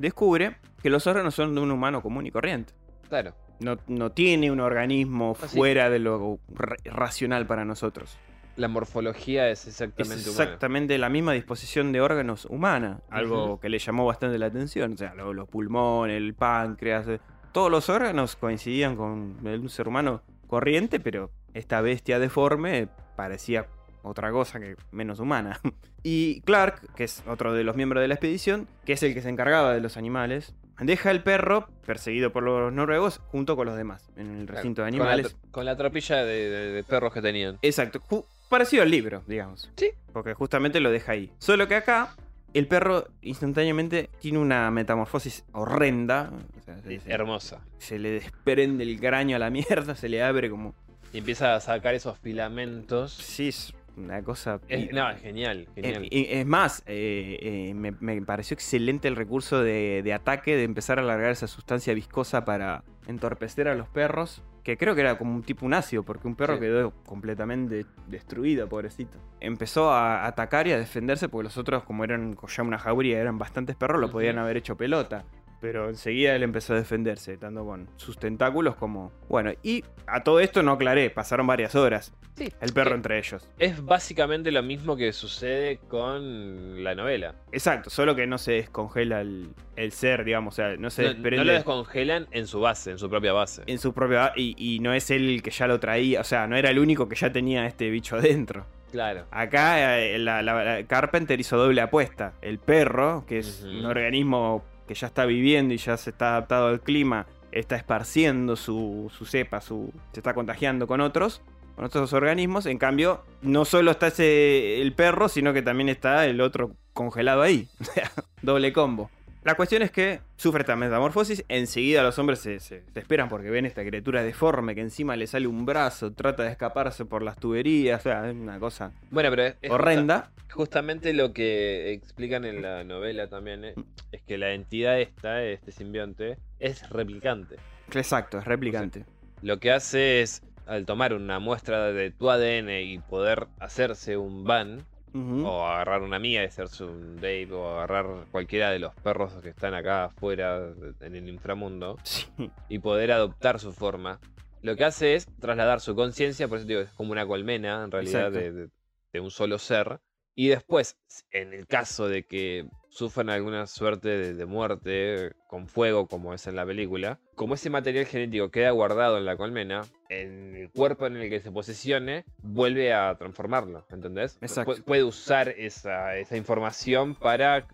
B: descubre que los órganos son de un humano común y corriente.
A: Claro.
B: No, no tiene un organismo
A: Ah,
B: fuera de lo ra- racional para nosotros.
A: La morfología es
B: Es
A: exactamente humana.
B: exactamente la misma disposición de órganos humana. Algo que le llamó bastante la atención. O sea, lo- los pulmones, el páncreas. eh, Todos los órganos coincidían con un ser humano corriente, pero esta bestia deforme parecía otra cosa que menos humana. [LAUGHS] Y Clark, que es otro de los miembros de la expedición, que es el que se encargaba de los animales, deja el perro, perseguido por los noruegos, junto con los demás, en el recinto de
A: con la
B: animales.
A: Con la, tropilla de, de- de perros que tenían.
B: Exacto, ju- parecido al libro, digamos.
A: Sí.
B: Porque justamente lo deja ahí. Solo que acá, el perro instantáneamente tiene una metamorfosis horrenda. O sea, se, se-
A: Hermosa.
B: se le desprende el cráneo a la mierda, [LAUGHS] se le abre como.
A: Y empieza a sacar esos filamentos.
B: Sí, es una cosa.
A: Es, no, es genial, genial.
B: eh, es más, eh, eh, me, me pareció excelente el recurso de, de ataque de empezar a alargar esa sustancia viscosa para entorpecer a los perros. Que creo que era como un tipo un ácido, porque un perro
A: Sí.
B: quedó completamente destruido, pobrecito. Empezó a atacar y a defenderse, porque los otros, como eran ya una jauría, eran bastantes perros, lo podían haber hecho pelota. Pero enseguida él empezó a defenderse, tanto con sus tentáculos como. Bueno, y a todo esto no aclaré, pasaron varias horas.
A: Sí,
B: El perro
A: eh,
B: entre ellos.
A: Es básicamente lo mismo que sucede con la novela.
B: Exacto, solo que no se descongela el, el ser, digamos, o sea, no se
A: No, lo descongelan en su base, en su propia base.
B: en su propia... Y, y no es él el que ya lo traía, o sea, no era el único que ya tenía este bicho adentro.
A: Claro.
B: Acá eh, la, la- la Carpenter hizo doble apuesta. El perro, que es un organismo que ya está viviendo y ya se está adaptado al clima, está esparciendo su, su cepa, su, se está contagiando con otros, con otros organismos. En cambio, no solo está ese, el perro, sino que también está el otro congelado ahí. [LAUGHS] Doble combo. La cuestión es que sufre esta metamorfosis. Enseguida los hombres se, se- se esperan porque ven esta criatura deforme que encima le sale un brazo, trata de escaparse por las tuberías. O sea, es una cosa
A: Bueno, pero es,
B: horrenda.
A: justa- justamente lo que explican en la novela también eh, es que la entidad esta, este simbionte, es replicante.
B: Exacto, es replicante.
A: Lo que hace es, al tomar una muestra de tu ADN y poder hacerse un van, O agarrar una mía y hacerse un Dave, o agarrar cualquiera de los perros que están acá afuera en el inframundo, [LAUGHS]
B: Sí.
A: y poder adoptar su forma, lo que hace es trasladar su conciencia, por eso digo, es como una colmena en realidad de, de- de un solo ser. Y después, en el caso de que sufran alguna suerte de, de muerte con fuego, como es en la película, como ese material genético queda guardado en la colmena, en el cuerpo en el que se posesione, vuelve a transformarlo, ¿entendés?
B: Exacto.
A: Pu- puede usar esa, esa información para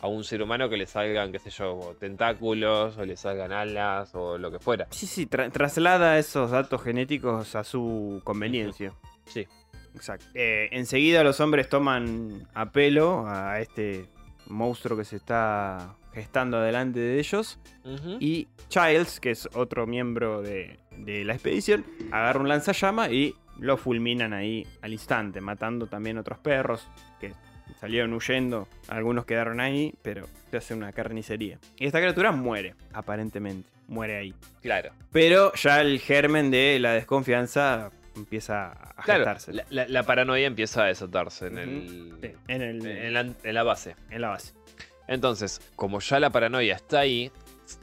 A: a un ser humano que le salgan, qué sé yo, tentáculos, o le salgan alas, o lo que fuera.
B: Sí, sí, tra- traslada esos datos genéticos a su conveniencia.
A: Sí.
B: Exacto. Eh, enseguida los hombres toman a pelo a este monstruo que se está gestando delante de ellos. Y Childs, que es otro miembro de, de la expedición, agarra un lanzallama y lo fulminan ahí al instante, matando también otros perros que salieron huyendo. Algunos quedaron ahí, pero se hace una carnicería. Y esta criatura muere, aparentemente. Muere ahí.
A: Claro.
B: Pero ya el germen de la desconfianza empieza a
A: Claro,
B: gestarse.
A: la, la- la paranoia empieza a desatarse en, el,
B: Sí, en, el-
A: en, la, en la base.
B: en la base.
A: Entonces, como ya la paranoia está ahí,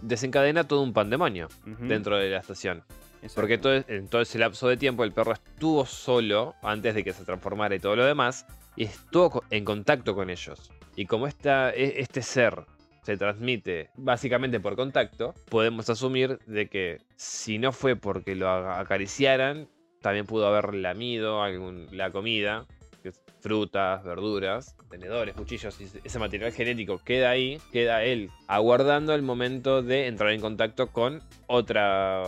A: desencadena todo un pandemonio dentro de la estación.
B: exacto.
A: Porque todo, en todo ese lapso de tiempo el perro estuvo solo antes de que se transformara y todo lo demás, y estuvo en contacto con ellos. Y como esta, e- este ser se transmite básicamente por contacto, podemos asumir de que si no fue porque lo acariciaran, también pudo haber lamido algún- la comida, que es frutas, verduras, tenedores, cuchillos, y ese material genético queda ahí, queda él aguardando el momento de entrar en contacto con otra,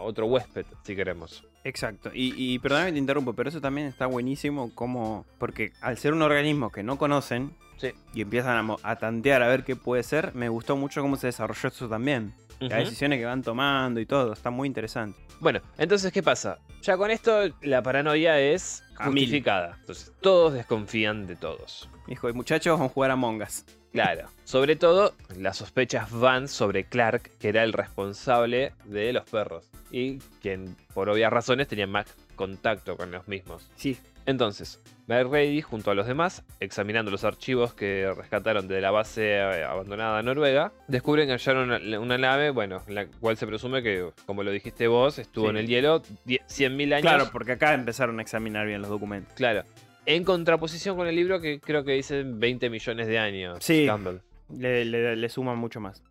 A: otro huésped, si queremos.
B: Exacto. Y, y perdóname que te interrumpo, pero eso también está buenísimo como... Porque al ser un organismo que no conocen
A: Sí.
B: y empiezan a, a tantear a ver qué puede ser, me gustó mucho cómo se desarrolló eso también. Las decisiones que van tomando y todo, está muy interesante.
A: Bueno, entonces, ¿qué pasa? Ya con esto la paranoia es justificada. Entonces, todos desconfían de todos.
B: Dijo, "Y muchachos, vamos a jugar a Mongas.
A: Claro. Sobre todo, las sospechas van sobre Clark, que era el responsable de los perros. Y quien, por obvias razones, tenía más contacto con los mismos.
B: Sí,
A: Entonces, McReady, junto a los demás, examinando los archivos que rescataron de la base eh, abandonada noruega, descubren que hallaron una, una nave, bueno, en la cual se presume que, como lo dijiste vos, estuvo
B: Sí.
A: en el hielo die- 100.000 años.
B: claro, porque acá empezaron a examinar bien los documentos.
A: Claro. En contraposición con el libro que creo que dice 20 millones de años.
B: Sí. Le, le- le suman mucho más.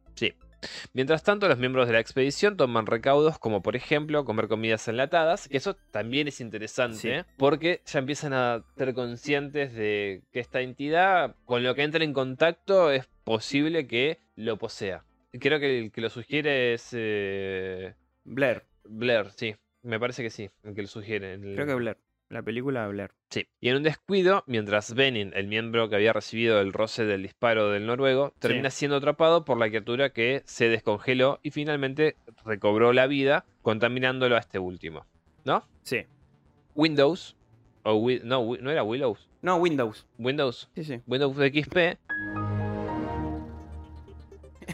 A: Mientras tanto, los miembros de la expedición toman recaudos como por ejemplo comer comidas enlatadas, que eso también es interesante,
B: Sí.
A: ¿eh? porque ya empiezan a ser conscientes de que esta entidad, con lo que entra en contacto, es posible que lo posea. Creo que el que lo sugiere es eh,
B: Blair,
A: Blair, sí, me parece que sí, el que lo sugiere. el-
B: creo que Blair. La película de Blair.
A: Sí. Y en un descuido, mientras Benin, el miembro que había recibido el roce del disparo del noruego, termina siendo atrapado por la criatura que se descongeló y finalmente recobró la vida, contaminándolo a este último. ¿No?
B: Sí.
A: Windows, o Wi- no, Wi- no era Willows,
B: No, Windows.
A: Windows,
B: Sí, sí.
A: Windows XP.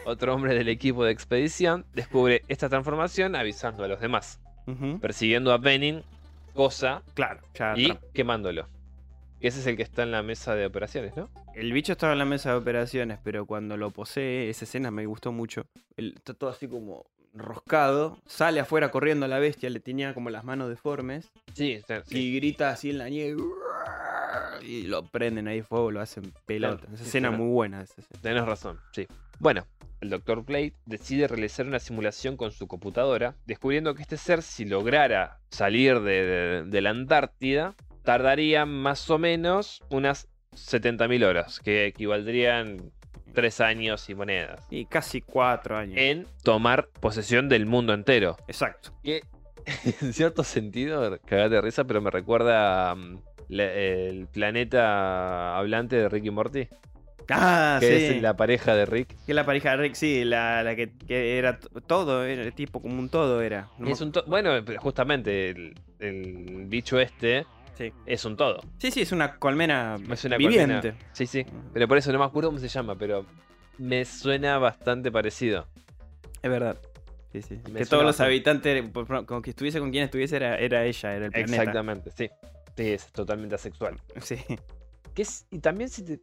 A: Otro hombre del equipo de expedición descubre esta transformación avisando a los demás, persiguiendo a Benin, cosa
B: Claro, ya.
A: y quemándolo. Que ese es el que está en la mesa de operaciones, ¿no?
B: El bicho estaba en la mesa de operaciones, pero cuando lo posee, esa escena me gustó mucho. Él está todo así como roscado, sale afuera corriendo a la bestia, le tenía como las manos deformes
A: Sí,
B: y grita así en la nieve y lo prenden ahí fuego, lo hacen pelota.
A: Claro,
B: esa escena
A: claro.
B: muy buena. esa escena.
A: tenés razón, sí. Bueno, el Dr. Blade decide realizar una simulación con su computadora, descubriendo que este ser, si lograra salir de, de- de la Antártida, tardaría más o menos unas 70.000 horas, que equivaldrían 3 años y monedas,
B: Y casi cuatro años.
A: en tomar posesión del mundo entero.
B: Exacto.
A: que [LAUGHS] en cierto sentido, cagate de risa, pero me recuerda mm, la- el planeta hablante de Rick y Morty,
B: Ah,
A: que
B: sí.
A: es la pareja de Rick.
B: Que la pareja de Rick, sí, la, la que, que era todo, era tipo como un todo era. No
A: Es un to- bueno, justamente el, el bicho este
B: Sí.
A: es un todo.
B: Sí, sí, es una colmena
A: Es una
B: viviente.
A: colmena. Sí, sí. Pero por eso no me acuerdo cómo se llama, pero me suena bastante parecido.
B: Es verdad. Sí, sí.
A: Me
B: que todos los habitantes, con que estuviese con quien estuviese, era, era ella, era el planeta.
A: Exactamente, sí. Es totalmente asexual.
B: Sí.
A: Que es- y también si te-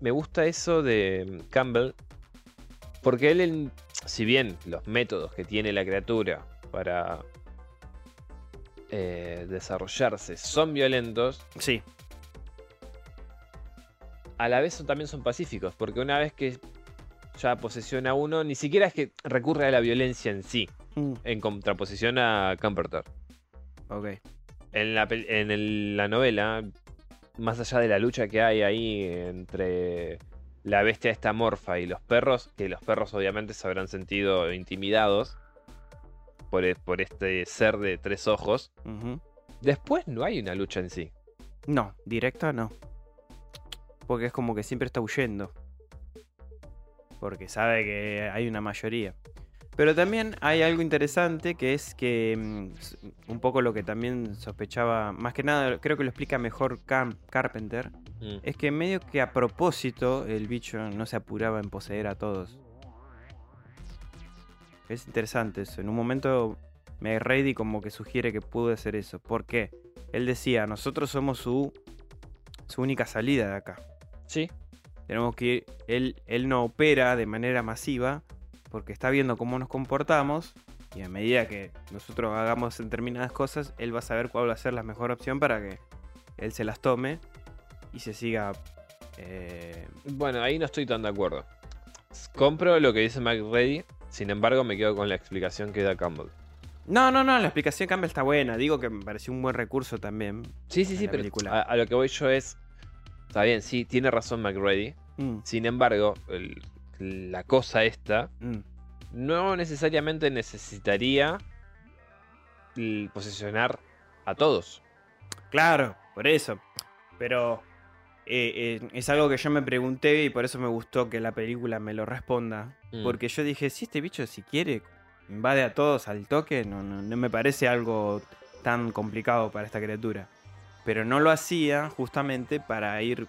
A: me gusta eso de mm, Campbell, porque él, en- si bien los métodos que tiene la criatura para eh, desarrollarse son violentos,
B: Sí.
A: a la vez son- también son pacíficos, porque una vez que ya posesiona a uno, ni siquiera es que recurre a la violencia en sí,
B: Mm,
A: en contraposición a Camperter.
B: ok.
A: En la, pel- en el- la novela, más allá de la lucha que hay ahí entre la bestia esta morfa y los perros, que los perros obviamente se habrán sentido intimidados por, e- por este ser de tres ojos, después no hay una lucha en sí.
B: No, directa no. Porque es como que siempre está huyendo. Porque sabe que hay una mayoría. Pero también hay algo interesante que es que mm, un poco lo que también sospechaba, más que nada creo que lo explica mejor Cam- Carpenter,
A: Mm.
B: es que medio que a propósito el bicho no se apuraba en poseer a todos. Es interesante eso. En un momento McReady como que sugiere que pudo hacer eso. ¿Por qué? Él decía, nosotros somos su, su única salida de acá.
A: Sí,
B: Tenemos que ir, él, él no opera de manera masiva porque está viendo cómo nos comportamos y a medida que nosotros hagamos determinadas cosas, él va a saber cuál va a ser la mejor opción para que él se las tome y se siga... eh,
A: bueno, ahí no estoy tan de acuerdo. compro lo que dice McReady, sin embargo me quedo con la explicación que da Campbell.
B: No, no, no, la explicación de Campbell está buena. Digo que me pareció un buen recurso también.
A: Sí, sí, sí, pero a lo que voy yo es. Está bien, sí, tiene razón McReady.
B: Mm,
A: Sin embargo, el- la cosa esta
B: mm.
A: no necesariamente necesitaría posicionar a todos.
B: Claro, por eso. Pero eh, eh, es algo que yo me pregunté y por eso me gustó que la película me lo responda.
A: Mm.
B: Porque yo dije, si este bicho si quiere invade a todos al toque, no, no, no me parece algo tan complicado para esta criatura. Pero no lo hacía justamente para ir,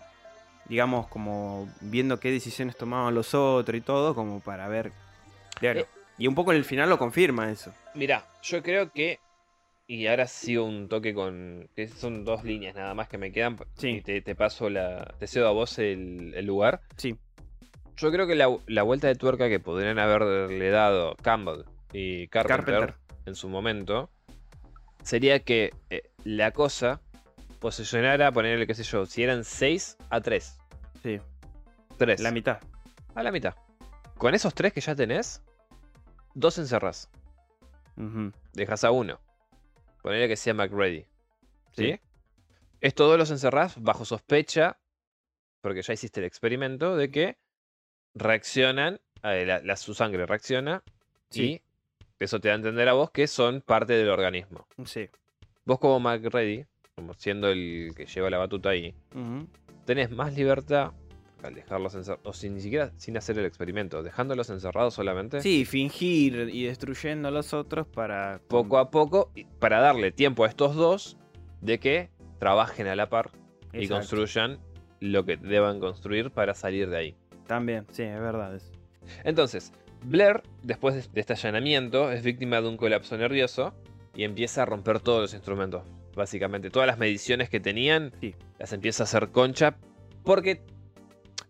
B: digamos, como viendo qué decisiones tomaban los otros y todo, como para ver. Claro.
A: Eh.
B: Y un poco en el final lo confirma eso.
A: Mirá, yo creo que. Y ahora sigo un toque con. que son dos líneas nada más que me quedan.
B: Sí.
A: Y te, te paso la. Te cedo a vos el, el lugar.
B: Sí.
A: Yo creo que la, la vuelta de tuerca que podrían haberle dado Campbell y Carpenter,
B: Carpenter.
A: en su momento sería que eh, la cosa posicionara, ponerle, qué sé yo, si eran 6 a 3.
B: Sí.
A: 3.
B: La mitad.
A: a la mitad. Con esos tres que ya tenés, dos encerrás.
B: Ujú.
A: Dejas a uno. Ponele que sea McReady. ¿Sí?
B: Sí.
A: Estos dos los encerrás bajo sospecha, porque ya hiciste el experimento, de que reaccionan, eh, la, la- su sangre reacciona
B: Sí.
A: y eso te da a entender a vos que son parte del organismo.
B: Sí.
A: Vos como McReady, como siendo el que lleva la batuta ahí,
B: Ujú.
A: tenés más libertad al dejarlos encerrados, o sin, ni siquiera sin hacer el experimento, dejándolos encerrados solamente.
B: Sí, fingir y destruyendo a los otros para.
A: poco a poco para darle tiempo a estos dos de que trabajen a la par y construyan lo que deban construir para salir de ahí.
B: También, sí, es verdad. eso.
A: Entonces, Blair, después de- de este allanamiento, es víctima de un colapso nervioso y empieza a romper todos los instrumentos. Básicamente, todas las mediciones que tenían
B: Sí.
A: las empieza a hacer concha porque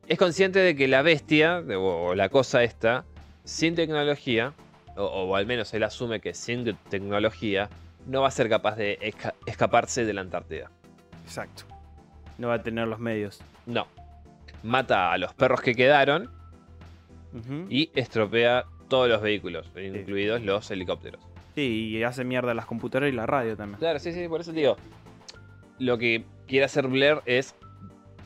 A: es consciente de que la bestia, o, la cosa esta, sin tecnología, o, o al menos él asume que sin tecnología, no va a ser capaz de esca- escaparse de la Antártida.
B: Exacto. No va a tener los medios.
A: No. Mata a los perros que quedaron y estropea todos los vehículos, incluidos los helicópteros.
B: Sí, y hace mierda las computadoras y la radio también.
A: Claro, sí, sí, por eso te digo. Lo que quiere hacer Blair es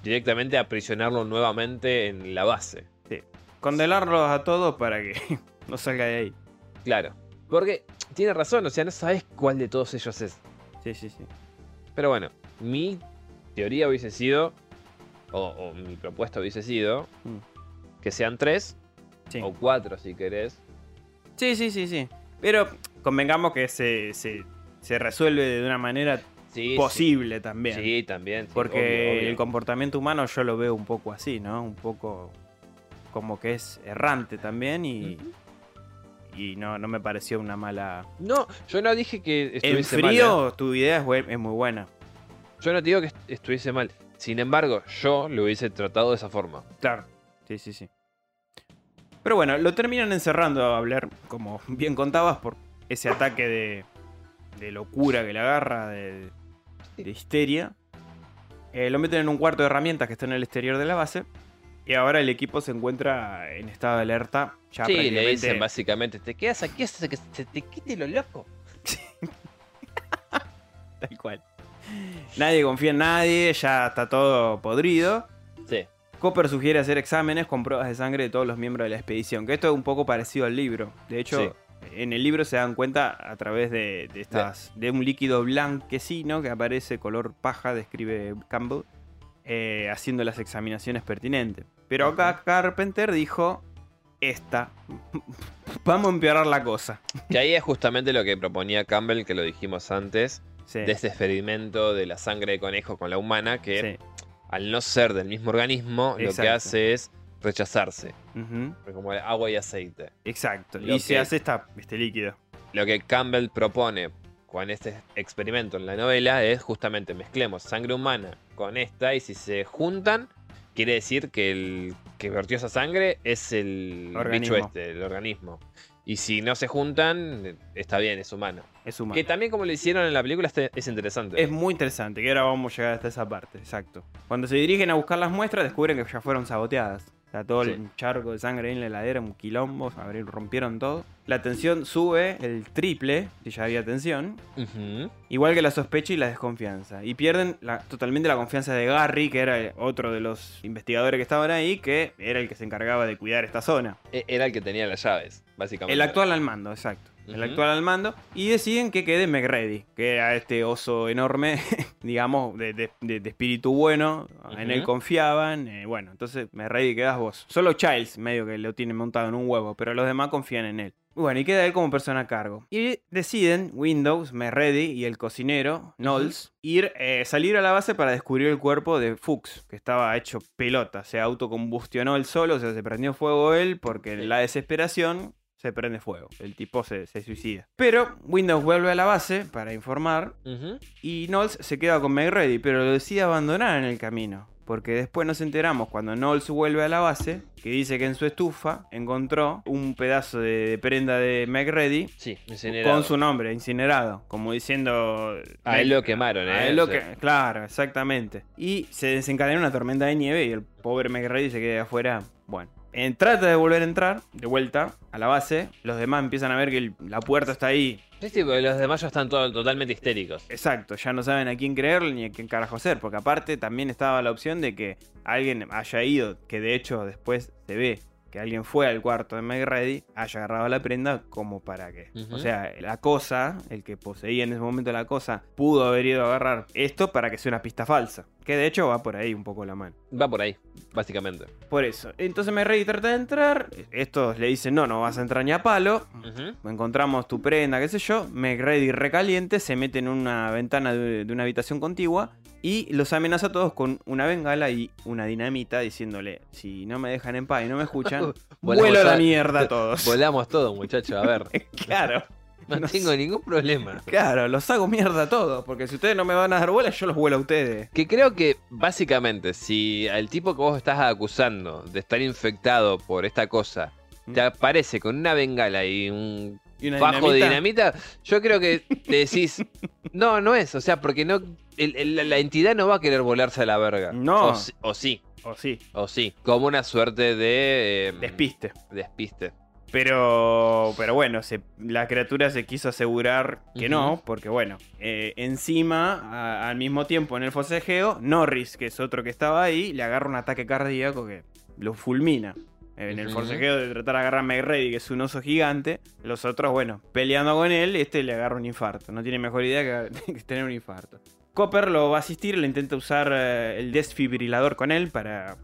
A: directamente aprisionarlo nuevamente en la base.
B: Condenarlos a todos para que [LAUGHS] no salga de ahí.
A: Claro. Porque tiene razón, o sea, no sabes cuál de todos ellos es.
B: Sí, sí, sí.
A: Pero bueno, mi teoría hubiese sido, o, o mi propuesta hubiese sido,
B: Mm.
A: que sean tres
B: Sí.
A: o cuatro si querés.
B: sí, sí, sí, sí. Pero convengamos que se, se, se resuelve de una manera
A: Sí,
B: posible
A: sí.
B: también.
A: Sí, también. sí,
B: Porque
A: obvio, obvio.
B: el comportamiento humano yo lo veo un poco así, ¿no? Un poco como que es errante también y, y no, no me pareció una mala...
A: No, yo no dije que
B: En
A: estuviese mal. ¿eh?
B: frío tu idea es, muy buena.
A: Yo no te digo que est- estuviese mal. Sin embargo, yo lo hubiese tratado de esa forma.
B: Claro. Sí, sí, sí. Pero bueno, lo terminan encerrando a hablar, como bien contabas, por ese ataque de, de locura que le agarra, de, de histeria. Eh, lo meten en un cuarto de herramientas que está en el exterior de la base. Y ahora el equipo se encuentra en estado de alerta. Ya
A: sí, le dicen básicamente, te quedas aquí hasta que se te quite lo loco. [LAUGHS]
B: Tal cual. Nadie confía en nadie, ya está todo podrido.
A: Sí.
B: Cooper sugiere hacer exámenes con pruebas de sangre de todos los miembros de la expedición, que esto es un poco parecido al libro. De hecho,
A: Sí.
B: En el libro se dan cuenta a través de, de estas de un líquido blanquecino que aparece color paja, describe Campbell, eh, haciendo las examinaciones pertinentes. Pero acá Carpenter dijo, esta, vamos a empeorar la cosa.
A: Que ahí es justamente lo que proponía Campbell, que lo dijimos antes,
B: Sí,
A: de este experimento de la sangre de conejo con la humana, que
B: sí,
A: al no ser del mismo organismo, lo que hace es rechazarse,
B: ujú,
A: como el agua y aceite.
B: exacto.
A: Lo
B: Y se hace esta, este líquido.
A: Lo que Campbell propone con este experimento en la novela es justamente mezclemos sangre humana con esta y si se juntan, quiere decir que el que vertió esa sangre es el
B: Organismo.
A: bicho este, el organismo. Y si no se juntan, está bien, es humano.
B: Es humano.
A: Que también como lo hicieron en la película es interesante.
B: Es muy interesante, que ahora vamos a llegar hasta esa parte, exacto. Cuando se dirigen a buscar las muestras, descubren que ya fueron saboteadas. Está todo
A: Sí.
B: el charco de sangre ahí en la heladera, un quilombo, rompieron todo. La tensión sube el triple, si ya había tensión. Igual que la sospecha y la desconfianza. Y pierden la- totalmente la confianza de Garry, que era otro de los investigadores que estaban ahí, que era el que se encargaba de cuidar esta zona.
A: E- Era el que tenía las llaves, básicamente.
B: El actual al mando, exacto. El actual al mando. Y deciden que quede McReady, que era este oso enorme, [LAUGHS] digamos, de, de- espíritu bueno. En él confiaban. eh, bueno, entonces McReady quedas vos. Solo Childs, medio que lo tiene montado en un huevo, pero los demás confían en él. Bueno, y queda él como persona a cargo. Y deciden Windows, McReady y el cocinero, Knowles, ir, eh, salir a la base para descubrir el cuerpo de Fuchs, que estaba hecho pelota. Se autocombustionó él solo, o sea, se prendió fuego él porque en la desesperación se prende fuego. El tipo se, se suicida. Pero Windows vuelve a la base para informar y Knowles se queda con McReady, pero lo decide abandonar en el camino. Porque después nos enteramos cuando Knowles vuelve a la base, que dice que en su estufa encontró un pedazo de, de prenda de McReady
A: Sí,
B: con su nombre, incinerado. Como diciendo...
A: A él lo quemaron,
B: A
A: ¿eh?
B: él lo que- claro, exactamente. Y se desencadena una tormenta de nieve y el pobre McReady se queda afuera. Bueno, eh, trata de volver a entrar, de vuelta, a la base. Los demás empiezan a ver que el- la puerta está ahí.
A: Sí, sí, porque los demás ya están todo- totalmente histéricos.
B: Exacto, ya no saben a quién creerle ni a quién carajo ser. Porque aparte también estaba la opción de que alguien haya ido, que de hecho después se ve que alguien fue al cuarto de McReady, haya agarrado la prenda como para que.
A: Ujú.
B: O sea, la cosa, el que poseía en ese momento la cosa, pudo haber ido a agarrar esto para que sea una pista falsa. Que de hecho va por ahí un poco la mano.
A: Va por ahí, básicamente.
B: Por eso. Entonces McReady trata de entrar. Estos le dicen, no, no vas a entrar ni a palo. Encontramos tu prenda, qué sé yo. McReady recaliente se mete en una ventana de, de una habitación contigua y los amenaza a todos con una bengala y una dinamita diciéndole, si no me dejan en paz y no me escuchan, [LAUGHS] vuelo a la mierda a todos.
A: Volamos todo, muchachos. A ver, [LAUGHS]
B: claro,
A: no,
B: No
A: tengo
B: sé.
A: ningún problema.
B: claro, los hago mierda a todos, porque si ustedes no me van a dar bola, yo los vuelo a ustedes.
A: Que creo que básicamente, si al tipo que vos estás acusando de estar infectado por esta cosa te aparece con una bengala y un
B: Y una
A: fajo de dinamita, yo creo que te decís, [LAUGHS] no, no es, o sea, porque no el- el- la entidad no va a querer volarse a la verga.
B: No.
A: O, sí- o sí,
B: O sí,
A: o sí, como una suerte de... eh,
B: despiste.
A: Despiste.
B: Pero, pero bueno, se- la criatura se quiso asegurar que no, porque bueno, eh, encima, a- al mismo tiempo en el forcejeo, Norris, que es otro que estaba ahí, le agarra un ataque cardíaco que lo fulmina. En el forcejeo de tratar de agarrar a McReady, que es un oso gigante, los otros, bueno, peleando con él, este le agarra un infarto. No tiene mejor idea que, [LAUGHS] que tener un infarto. Copper lo va a asistir, le intenta usar eh, el desfibrilador con él para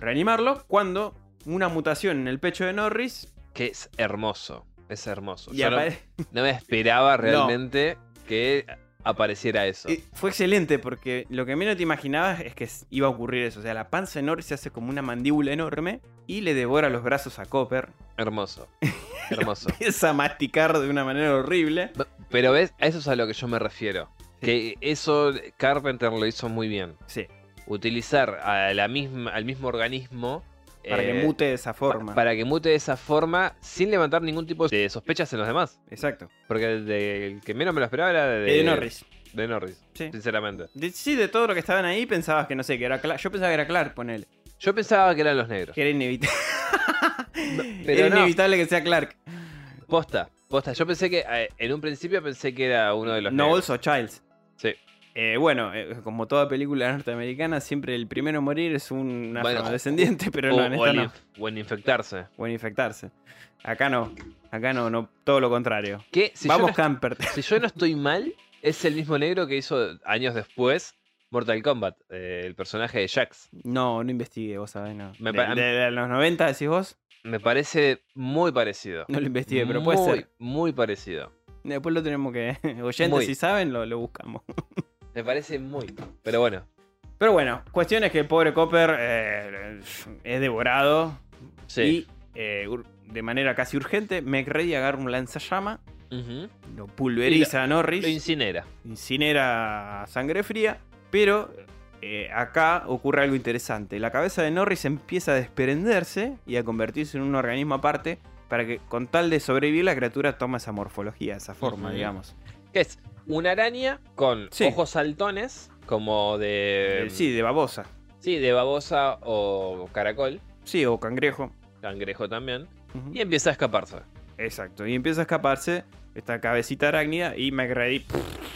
B: reanimarlo, cuando una mutación en el pecho de Norris
A: Que es hermoso, es hermoso.
B: y
A: Yo no, [LAUGHS] me esperaba [LAUGHS] realmente que apareciera eso.
B: Eh, Fue excelente porque lo que menos te imaginabas es que iba a ocurrir eso. O sea, la panza de Norris se hace como una mandíbula enorme y le devora los brazos a Copper.
A: Hermoso. [LAUGHS] Hermoso.
B: Empieza a masticar de una manera horrible.
A: Pero ves, a eso es a lo que yo me refiero. Que eso Carpenter lo hizo muy bien.
B: Sí,
A: Utilizar a la misma, al mismo organismo.
B: Para que
A: eh,
B: mute de esa
A: pa-
B: forma.
A: Para que mute de esa forma sin levantar ningún tipo de sospechas en los demás.
B: Exacto.
A: Porque el, de- el que menos me lo esperaba era de,
B: de Norris.
A: De Norris,
B: Sí.
A: sinceramente.
B: De- sí, de todo lo que estaban ahí pensabas que no sé, que era Clark. Yo pensaba que era Clark, ponele.
A: Yo pensaba que eran los negros.
B: Que era inevitable. [LAUGHS]
A: pero
B: era
A: no.
B: inevitable que sea Clark.
A: Posta, posta. Yo pensé que, eh, en un principio pensé que era uno de los
B: Knowles
A: negros.
B: o Childs.
A: Sí.
B: Eh, bueno, eh, como toda película [LAUGHS] norteamericana, siempre el primero a morir es un
A: Bueno,
B: afrodescendiente, pero
A: o,
B: no, en
A: o
B: esta
A: en,
B: no.
A: inf- o en infectarse.
B: O en infectarse. Acá no. Acá no, no, todo lo contrario.
A: Que si
B: Vamos,
A: no,
B: Camper.
A: si yo no estoy mal, es el mismo negro que hizo años después Mortal Kombat, eh, el personaje de Jax.
B: No, no investigué, vos sabés, no.
A: Me
B: de,
A: pa-
B: de- de los 90 decís vos?
A: Me parece muy parecido.
B: No lo investigué, pero puede
A: muy,
B: ser.
A: Muy parecido.
B: Después lo tenemos que. [LAUGHS] Oyentes,
A: Muy.
B: si saben, lo, lo buscamos. [LAUGHS]
A: Me parece muy. Pero bueno,
B: Pero bueno, cuestión es que el pobre Copper eh, es devorado.
A: sí.
B: Y eh, de manera casi urgente, McReady agarra un lanzallama, lo pulveriza a Norris.
A: Lo incinera.
B: incinera a sangre fría, pero eh, acá ocurre algo interesante. La cabeza de Norris empieza a desprenderse y a convertirse en un organismo aparte para que con tal de sobrevivir la criatura toma esa morfología, esa forma, digamos.
A: Que es una araña con
B: Sí.
A: ojos saltones, como de.
B: Eh, sí, de babosa.
A: Sí, de babosa o caracol.
B: Sí, o cangrejo.
A: cangrejo también, y empieza a escaparse.
B: Exacto. Y empieza a escaparse esta cabecita arácnida y McReady.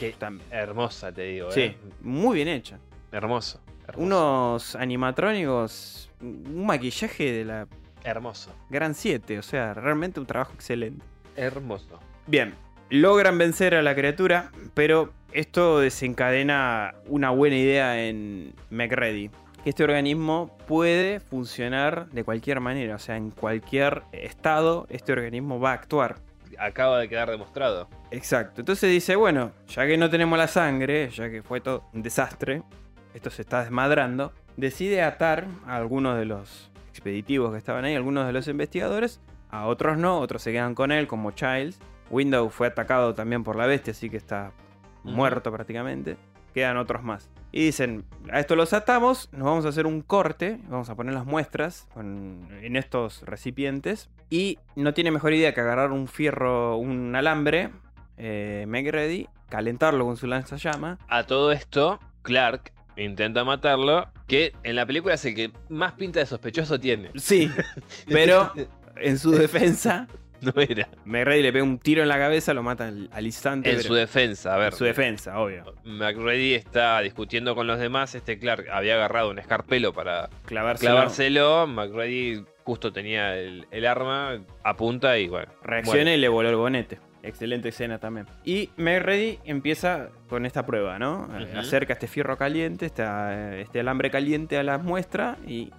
A: Que
B: también.
A: hermosa, te digo,
B: Sí,
A: ¿eh?
B: muy bien hecha.
A: Hermoso. hermoso,
B: Unos animatrónicos, un maquillaje de la
A: Hermoso.
B: Gran 7, o sea, realmente un trabajo excelente.
A: Hermoso.
B: Bien, logran vencer a la criatura, pero esto desencadena una buena idea en McReady. Que este organismo puede funcionar de cualquier manera, o sea, en cualquier estado este organismo va a actuar.
A: Acaba de quedar demostrado.
B: Exacto, entonces dice, bueno, ya que no tenemos la sangre, ya que fue todo un desastre, esto se está desmadrando, decide atar a algunos de los expeditivos que estaban ahí, algunos de los investigadores, a otros no, otros se quedan con él, como Childs. Window fue atacado también por la bestia, así que está muerto prácticamente. Quedan otros más. Y dicen, a esto los atamos, nos vamos a hacer un corte, vamos a poner las muestras con- en estos recipientes. Y no tiene mejor idea que agarrar un fierro, un alambre, eh, Meg Ready, calentarlo con su lanzallama.
A: A todo esto, Clark intenta matarlo, que en la película es el que más pinta de sospechoso tiene.
B: Sí, [LAUGHS] pero en su defensa, [LAUGHS]
A: no era.
B: Meg Ready le pega un tiro en la cabeza, lo mata al, al instante.
A: En
B: pero-
A: su defensa, a ver.
B: en su defensa, obvio.
A: McReady está discutiendo con los demás. Este Clark había agarrado un escarpelo para
B: Clavárselo.
A: clavárselo. McReady justo tenía el, el arma, apunta y bueno.
B: Reacciona y le voló el bonete. Excelente escena también. Y Meg Ready empieza con esta prueba, ¿no? Acerca este fierro caliente, esta- este alambre caliente a la muestra y,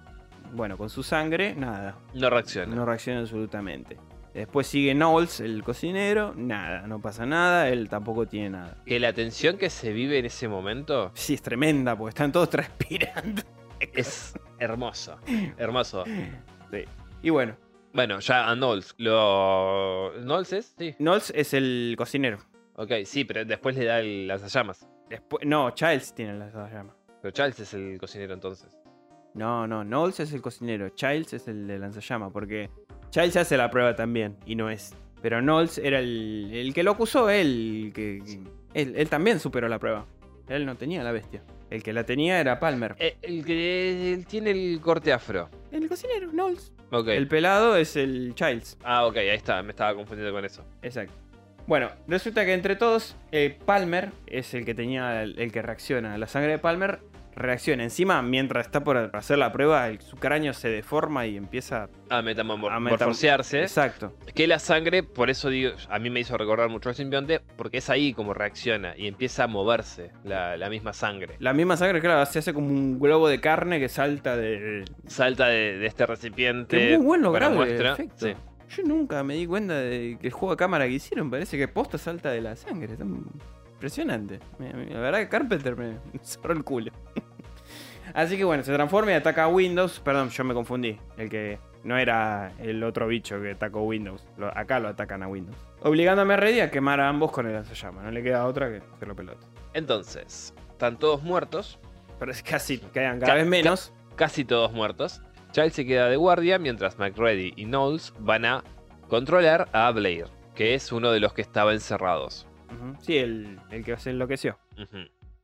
B: bueno, con su sangre, nada.
A: No reacciona.
B: No reacciona absolutamente. Después sigue Knowles, el cocinero, nada, no pasa nada, él tampoco tiene nada.
A: Que la tensión que se vive en ese momento
B: Sí, es tremenda, porque están todos [LAUGHS] transpirando.
A: es hermoso. Hermoso.
B: Y bueno,
A: Bueno, ya a Knowles. Lo... ¿Knowles es? Sí.
B: Knowles es el cocinero.
A: Ok, sí, pero después le da el lanzallamas.
B: Después, no, Childs tiene la llama.
A: Pero Charles es el cocinero entonces.
B: No, no, Knowles es el cocinero, Childs es el de lanzallama, porque Childs hace la prueba también y no es. Pero Knowles era el, el que lo acusó, él, que, él, él también superó la prueba. Él no tenía la bestia. El que la tenía era Palmer.
A: Eh, el que él tiene el corte afro.
B: El cocinero, Knowles. El pelado es el Childs.
A: Ah, ok, ahí está. Me estaba confundiendo con eso.
B: Exacto. Bueno, resulta que entre todos, eh, Palmer es el que tenía, el, el que reacciona. La sangre de Palmer reacciona. Encima, mientras está por hacer la prueba, el- su cráneo se deforma y empieza
A: A
B: a
A: metamorfosearse.
B: Exacto.
A: Que la sangre, por eso digo, a mí me hizo recordar mucho al simbionte, porque es ahí como reacciona y empieza a moverse la, la misma sangre.
B: La misma sangre, claro, se hace como un globo de carne que salta de.
A: Salta de, de este recipiente.
B: Que muy buen
A: para
B: logrado efecto.
A: Sí.
B: Yo nunca me di cuenta de que el juego de cámara que hicieron parece que posta salta de la sangre. Impresionante. La verdad que Carpenter me [LAUGHS] cerró el culo. [LAUGHS] Así que bueno, se transforma y ataca a Windows. Perdón, yo me confundí. El que no era el otro bicho que atacó Windows. Lo- acá lo atacan a Windows. Obligando a Merredia a quemar a ambos con el lanzallamas. No le queda otra que hacerlo pelota.
A: Entonces, están todos muertos,
B: Pero es casi quedan cada
A: Ca-
B: vez menos.
A: casi todos muertos. Child se queda de guardia mientras McReady y Knowles van a controlar a Blair, que es uno de los que estaba encerrados.
B: Sí, el, el que se enloqueció.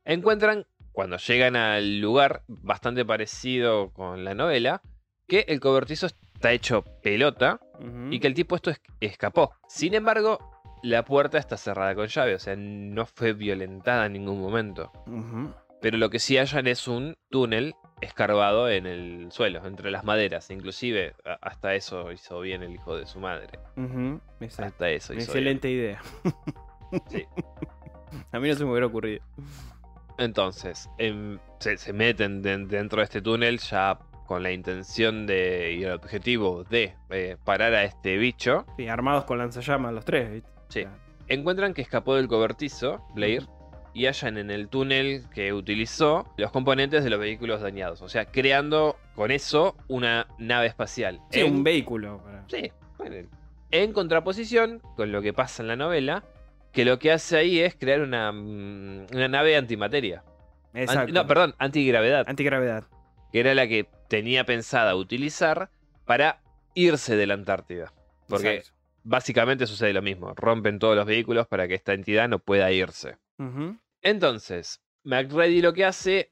A: Encuentran, cuando llegan al lugar, bastante parecido con la novela, que el cobertizo está hecho pelota y que el tipo esto es- escapó. Sin embargo, la puerta está cerrada con llave, o sea, no fue violentada en ningún momento. Pero lo que sí hallan es un túnel escarbado en el suelo, entre las maderas. Inclusive, hasta eso hizo bien el hijo de su madre. Hasta eso hizo
B: Excelente idea. [LAUGHS]
A: Sí.
B: A mí no se me hubiera ocurrido.
A: Entonces, em, se, se meten den- dentro de este túnel ya con la intención de y el objetivo de eh, parar a este bicho.
B: Sí, armados con lanzallamas los tres, ¿viste?
A: Sí.
B: O sea,
A: Encuentran que escapó del cobertizo, Blair, y hallan en el túnel que utilizó los componentes de los vehículos dañados. O sea, creando con eso una nave espacial.
B: sí,
A: En-
B: un vehículo. para-
A: Sí, bueno, En contraposición con lo que pasa en la novela, que lo que hace ahí es crear una, mm, una nave antimateria. An-
B: Exacto.
A: no, perdón, antigravedad.
B: Antigravedad.
A: que era la que tenía pensada utilizar para irse de la Antártida. Porque
B: Exacto.
A: básicamente sucede lo mismo. Rompen todos los vehículos para que esta entidad no pueda irse. Entonces, McReady lo que hace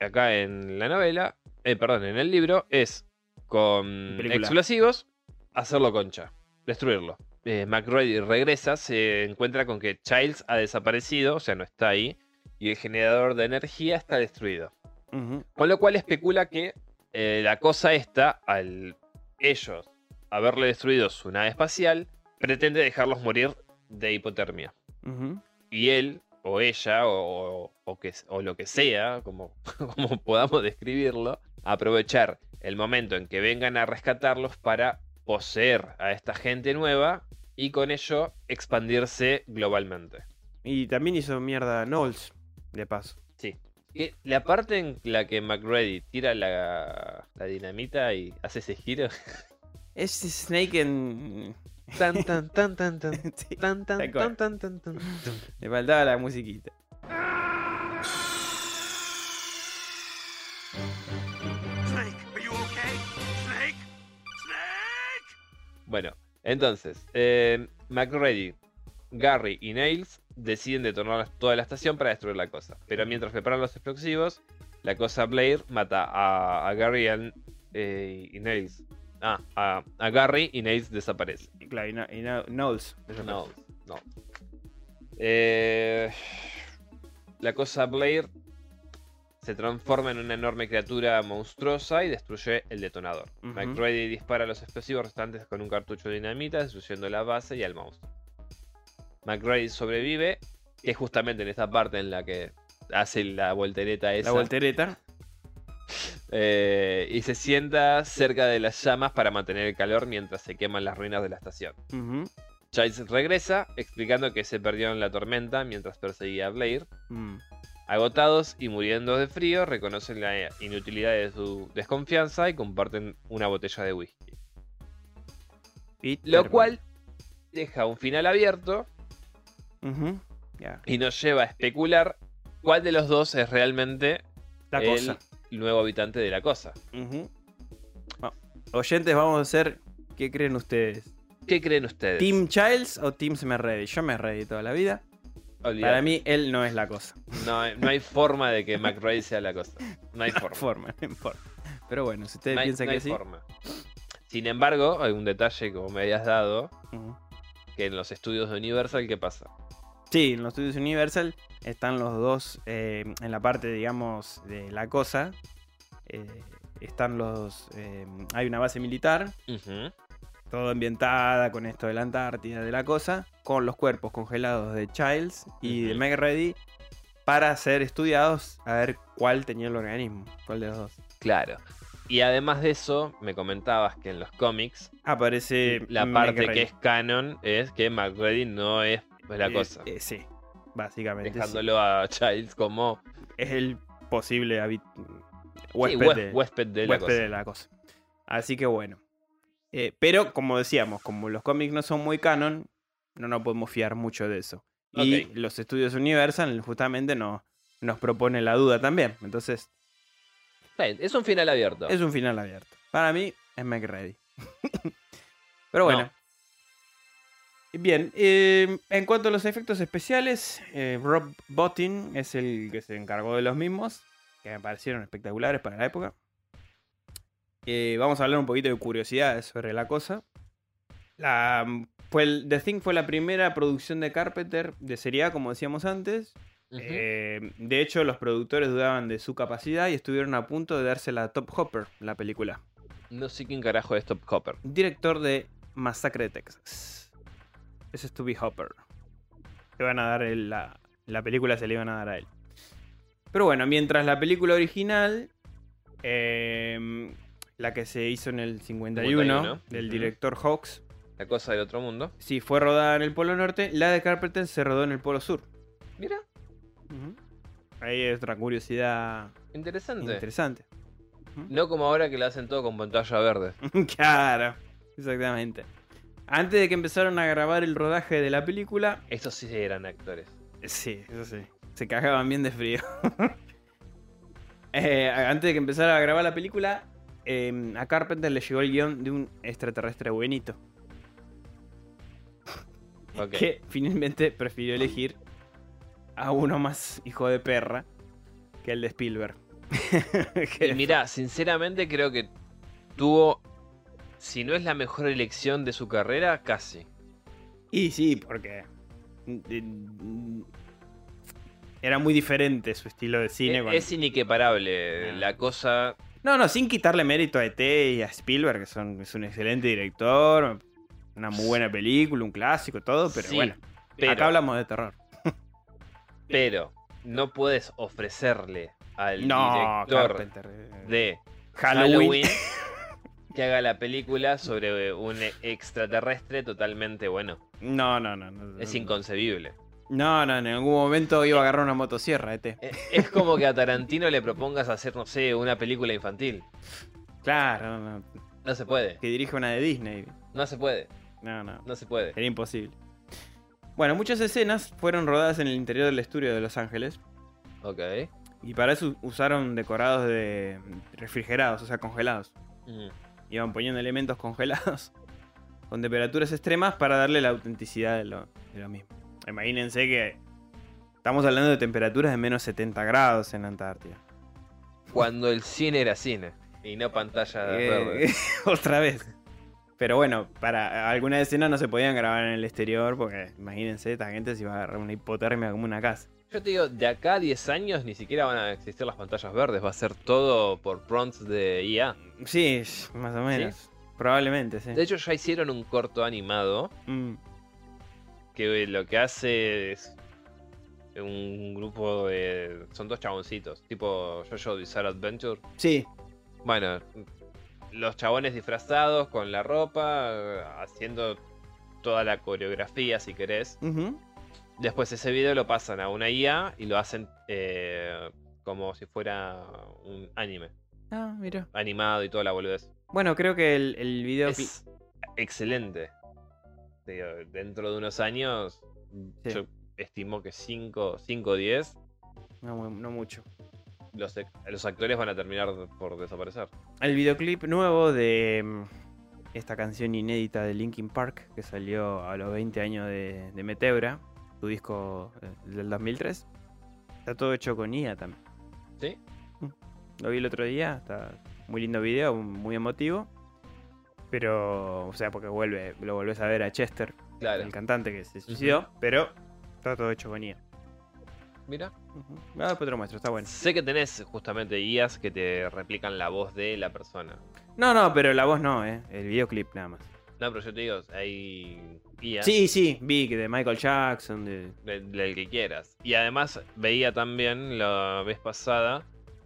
A: acá en la novela, eh, perdón, en el libro, es con
B: Película.
A: explosivos, hacerlo concha, destruirlo. Eh, McReady regresa, se encuentra con que Childs ha desaparecido, o sea, no está ahí, y el generador de energía está destruido. Con lo cual especula que eh, la cosa esta, al ellos haberle destruido su nave espacial, pretende dejarlos morir de hipotermia. Y él, o ella, o, o que, o lo que sea, como, [LAUGHS] como podamos describirlo, aprovechar el momento en que vengan a rescatarlos para poseer a esta gente nueva y con ello expandirse globalmente.
B: Y también hizo mierda Knowles, de paso.
A: Sí. Y la parte en la que McReady tira la, la dinamita y hace ese giro. [LAUGHS]
B: Es Snake en.
A: Tan, tan, [LAUGHS] tan, tan, tan.
B: Sí,
A: Tan, tan, tan, tan, tan, tan, tan.
B: Le faltaba la musiquita.
C: Snake, are you okay? Snake? Snake?
A: Bueno, entonces, eh, McReady, Gary y Nails deciden detonar toda la estación para destruir la cosa. Pero mientras preparan los explosivos, la cosa Blair mata a, a Gary eh, y Nails. Ah, a, a Gary y Nails desaparece.
B: Y Claro, y, no- y no- Knowles.
A: No, no. Eh, la cosa Blair se transforma en una enorme criatura monstruosa y destruye el detonador. McReady dispara los explosivos restantes con un cartucho de dinamita, destruyendo la base y al monstruo. McReady sobrevive, que es justamente en esta parte en la que hace la voltereta esa.
B: La voltereta. [LAUGHS]
A: eh, y se sienta cerca de las llamas para mantener el calor mientras se queman las ruinas de la estación. Giles regresa, explicando que se perdió en la tormenta mientras perseguía a Blair.
B: Mm.
A: Agotados y muriendo de frío, reconocen la inutilidad de su desconfianza y comparten una botella de whisky.
B: Peter
A: Lo cual deja un final abierto y nos lleva a especular cuál de los dos es realmente
B: La
A: el nuevo habitante de la cosa.
B: Bueno, oyentes, vamos a hacer. ¿Qué creen ustedes?
A: ¿Qué creen ustedes?
B: ¿Team Childs o Team me ready? Yo me ready toda la vida.
A: Olvidate.
B: Para mí, él no es la cosa.
A: no, hay- no hay forma de que McRae sea la cosa. No hay [LAUGHS]
B: No
A: forma.
B: forma, no importa. Pero bueno, si ustedes
A: No
B: piensan
A: no
B: que
A: hay
B: sí.
A: forma. Sin embargo, hay un detalle como me habías dado, que en los estudios de Universal, ¿qué pasa?
B: Sí, en los estudios Universal están los dos eh, en la parte, digamos, de la cosa. eh, están los. eh, hay una base militar,
A: Ujú.
B: Todo ambientada con esto de la Antártida, de la cosa, con los cuerpos congelados de Childs y de. Meg Ready para ser estudiados a ver cuál tenía el organismo, cuál de los dos.
A: Claro. Y además de eso, me comentabas que en los cómics,
B: Aparece
A: la parte que es canon es que McReady no es pues, la
B: Eh,
A: cosa.
B: eh, sí, básicamente. sí.
A: dejándolo a Childs como
B: Es el posible
A: sí,
B: huésped, de,
A: huésped de la
B: huésped
A: cosa.
B: de la cosa. Así que bueno. Eh, pero como decíamos, como los cómics no son muy canon, no nos podemos fiar mucho de eso. Y los estudios Universal justamente no, nos propone la duda también. Entonces,
A: Es un final abierto.
B: es un final abierto. Para mí, es Make Ready. [LAUGHS] pero bueno.
A: No.
B: Bien, eh, en cuanto a los efectos especiales, eh, Rob Bottin es el que se encargó de los mismos, que me parecieron espectaculares para la época. Eh, vamos a hablar un poquito de curiosidades sobre la cosa. La, fue el- The Thing fue la primera producción de Carpenter de serie A, como decíamos antes. Eh, de hecho, los productores dudaban de su capacidad y estuvieron a punto de dársela a Top Hopper, la película.
A: No sé quién carajo es Top Copper.
B: Director de Masacre de Texas. Ese es Toby Hopper. Le van a dar el- la, la película se le iban a dar a él. Pero bueno, mientras la película original, em, la que se hizo en el 51,
A: 51,
B: del director Hawks,
A: La cosa del otro mundo.
B: sí, fue rodada en el Polo Norte, la de Carpenter se rodó en el Polo Sur.
A: Mira,
B: Ahí es otra curiosidad
A: interesante.
B: interesante.
A: No como ahora que lo hacen todo con pantalla verde. [LAUGHS]
B: claro, exactamente. Antes de que empezaron a grabar el rodaje de la película,
A: Estos sí eran actores.
B: Sí, eso sí. Se cagaban bien de frío. [LAUGHS] Eh, antes de que empezara a grabar la película, eh, a Carpenter le llegó el guion de un extraterrestre buenito. [LAUGHS] Que finalmente prefirió elegir a uno más hijo de perra que el de Spielberg. [LAUGHS]
A: Y mirá, sinceramente creo que tuvo, si no es la mejor elección de su carrera, casi.
B: Y sí, porque. mm, Era muy diferente su estilo de cine.
A: Es,
B: con-
A: es inequiparable.
B: Ah.
A: La cosa.
B: No, no, sin quitarle mérito a ET y a Spielberg, que son, es un excelente director, una muy buena película, un clásico, todo, pero
A: Sí,
B: bueno.
A: Pero,
B: Acá hablamos de terror. [LAUGHS]
A: pero no puedes ofrecerle al
B: No,
A: director
B: Carpenter. eh,
A: de
B: Halloween.
A: Halloween [LAUGHS] que haga la película sobre un extraterrestre totalmente bueno.
B: No, no, no. no
A: Es inconcebible.
B: No, no, en algún momento iba a agarrar una motosierra, ET.
A: E- Es como que a Tarantino le propongas hacer, no sé, una película infantil.
B: Claro, no, no,
A: No se puede.
B: que dirige una de Disney.
A: No se puede.
B: No, no.
A: No se puede.
B: Era imposible. Bueno, muchas escenas fueron rodadas en el interior del estudio de Los Ángeles.
A: Ok.
B: Y para eso usaron decorados de refrigerados, o sea, congelados.
A: Mm.
B: Iban poniendo elementos congelados [LAUGHS] con temperaturas extremas para darle la autenticidad de lo, de lo mismo. Imagínense que estamos hablando de temperaturas de menos 70 grados en la Antártida.
A: Cuando el cine era cine y no pantalla
B: Eh,
A: verde. [LAUGHS]
B: otra vez. Pero bueno, para algunas escenas no se podían grabar en el exterior porque imagínense, esta gente se iba a agarrar una hipotermia como una casa.
A: Yo te digo, de acá a 10 años ni siquiera van a existir las pantallas verdes. Va a ser todo por prompts de IA.
B: Sí, más o menos. Probablemente, sí.
A: De hecho, ya hicieron un corto animado
B: Mm,
A: que lo que hace es un grupo de... Son dos chaboncitos, tipo Jojo Bizarre Adventure.
B: Sí,
A: Bueno, los chabones disfrazados con la ropa, haciendo toda la coreografía si querés. Después ese video lo pasan a una IA y lo hacen eh, como si fuera un anime.
B: Ah, mira.
A: Animado y toda la boludez.
B: Bueno, creo que el, el video.
A: Es excelente. Dentro de unos años,
B: Sí.
A: yo estimo que 5 o 10,
B: No, mu- no mucho.
A: los, ac- los actores van a terminar por desaparecer.
B: El videoclip nuevo de mm, esta canción inédita de Linkin Park que salió a los 20 años de, de Meteora, su disco eh, del 2003. Está todo hecho con IA también.
A: ¿Sí?
B: Lo vi el otro día, está muy lindo video, muy emotivo. Pero, o sea, porque vuelve, lo volvés a ver a Chester,
A: Claro.
B: el cantante que se suicidó, pero está todo hecho con IA.
A: Mira.
B: Ujú. Ah, después te lo muestro, está bueno.
A: Sé que tenés justamente IAs que te replican la voz de la persona.
B: No, no, pero la voz no, eh. El videoclip nada más.
A: No, pero yo te digo, hay IAs
B: Sí, sí, vi que de Michael Jackson, de.
A: del, del que quieras. Y además veía también la vez pasada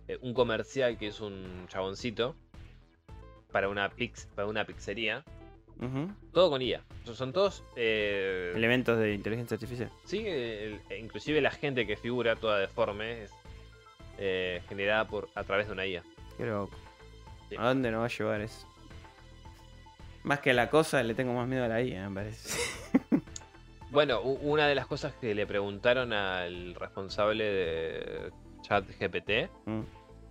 A: eh, un comercial que es un chaboncito para una, pix, para una pizzería. Todo con IA. Son- todos... eh,
B: Elementos de inteligencia artificial.
A: Sí, el- e inclusive la gente que figura toda deforme es eh, generada por a través de una IA.
B: Loco.
A: Sí.
B: ¿A dónde nos va a llevar eso? Más que a la cosa, le tengo más miedo a la IA, me parece. [LAUGHS]
A: Bueno, una de las cosas que le preguntaron al responsable de ChatGPT
B: Mm.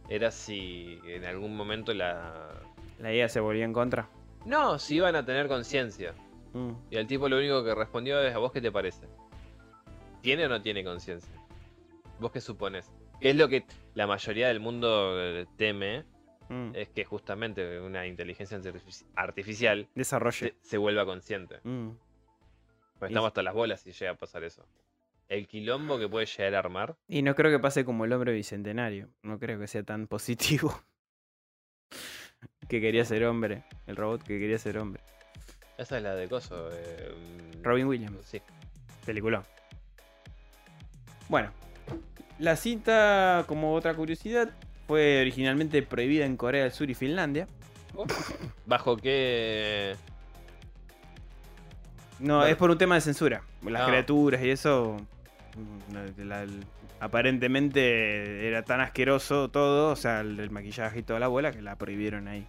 A: era si en algún momento la...
B: La IA se volvió en contra.
A: No, si iban a tener conciencia.
B: Mm.
A: Y al tipo lo único que respondió es, ¿a vos qué te parece? ¿Tiene o no tiene conciencia? ¿Vos qué supones? ¿Qué es lo que la mayoría del mundo eh, teme?
B: Mm.
A: Es que justamente una inteligencia artifici- artificial
B: Desarrollo.
A: se, se vuelva consciente.
B: Mm.
A: Pues estamos hasta las bolas si llega a pasar eso. El quilombo que puede llegar a armar.
B: Y no creo que pase como el hombre bicentenario. No creo que sea tan positivo. [LAUGHS] que quería ser hombre. El robot que quería ser hombre.
A: Esa es la de Coso. eh, mm,
B: Robin Williams.
A: Sí.
B: Película. Bueno, la cinta, como otra curiosidad, fue originalmente prohibida en Corea del Sur y Finlandia.
A: ¿Bajo qué...?
B: No,
A: Bueno.
B: es por un tema de censura. Las
A: Ah.
B: criaturas y eso. La- la- el- aparentemente era tan asqueroso todo, o sea, el, el maquillaje y toda la bola, que la prohibieron ahí.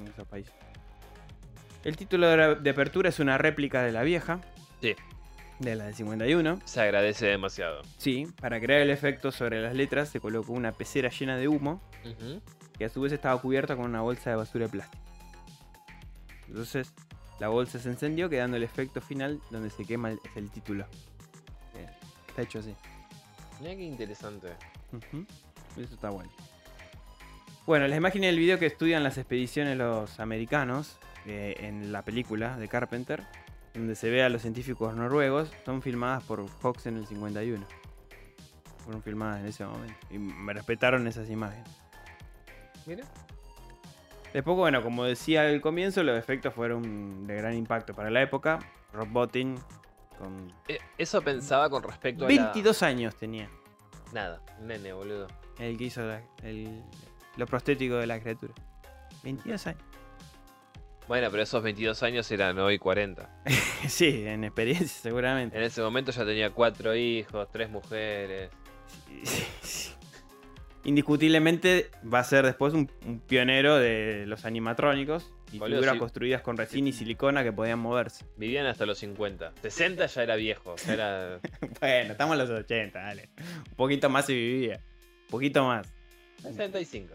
B: En esos países. El título de, la- de apertura es una réplica de la vieja.
A: Sí.
B: De la del 51.
A: Se agradece demasiado.
B: Sí, para crear el efecto sobre las letras se colocó una pecera llena de humo que a su vez estaba cubierta con una bolsa de basura de plástico. Entonces, la bolsa se encendió quedando el efecto final donde se quema el, el título. Está hecho así.
A: Mira qué interesante.
B: Ujú. Eso está bueno. Bueno, las imágenes del video que estudian las expediciones los americanos eh, en la película de Carpenter, donde se ve a los científicos noruegos, son filmadas por Fox en el 51. Fueron filmadas en ese momento. Y me respetaron esas imágenes.
A: Mira.
B: Después, bueno, como decía al comienzo, los efectos fueron de gran impacto para la época. Rob Bottin, con
A: Eh, Eso pensaba con respecto a. la-
B: 22 años tenía.
A: Nada, nene, boludo.
B: El que hizo la- el- lo prostético de la criatura. 22 años.
A: Bueno, pero esos 22 años eran hoy 40. [LAUGHS]
B: Sí, en experiencia seguramente.
A: En ese momento ya tenía cuatro hijos, tres mujeres.
B: Indiscutiblemente va a ser después un, un pionero de los animatrónicos y
A: Boludo,
B: figuras
A: sí.
B: construidas con resina y silicona que podían moverse.
A: Vivían hasta los 50. 60 ya era viejo. Ya era. [LAUGHS]
B: Bueno, estamos en los 80, dale. Un poquito más se vivía. Un poquito más.
A: 65.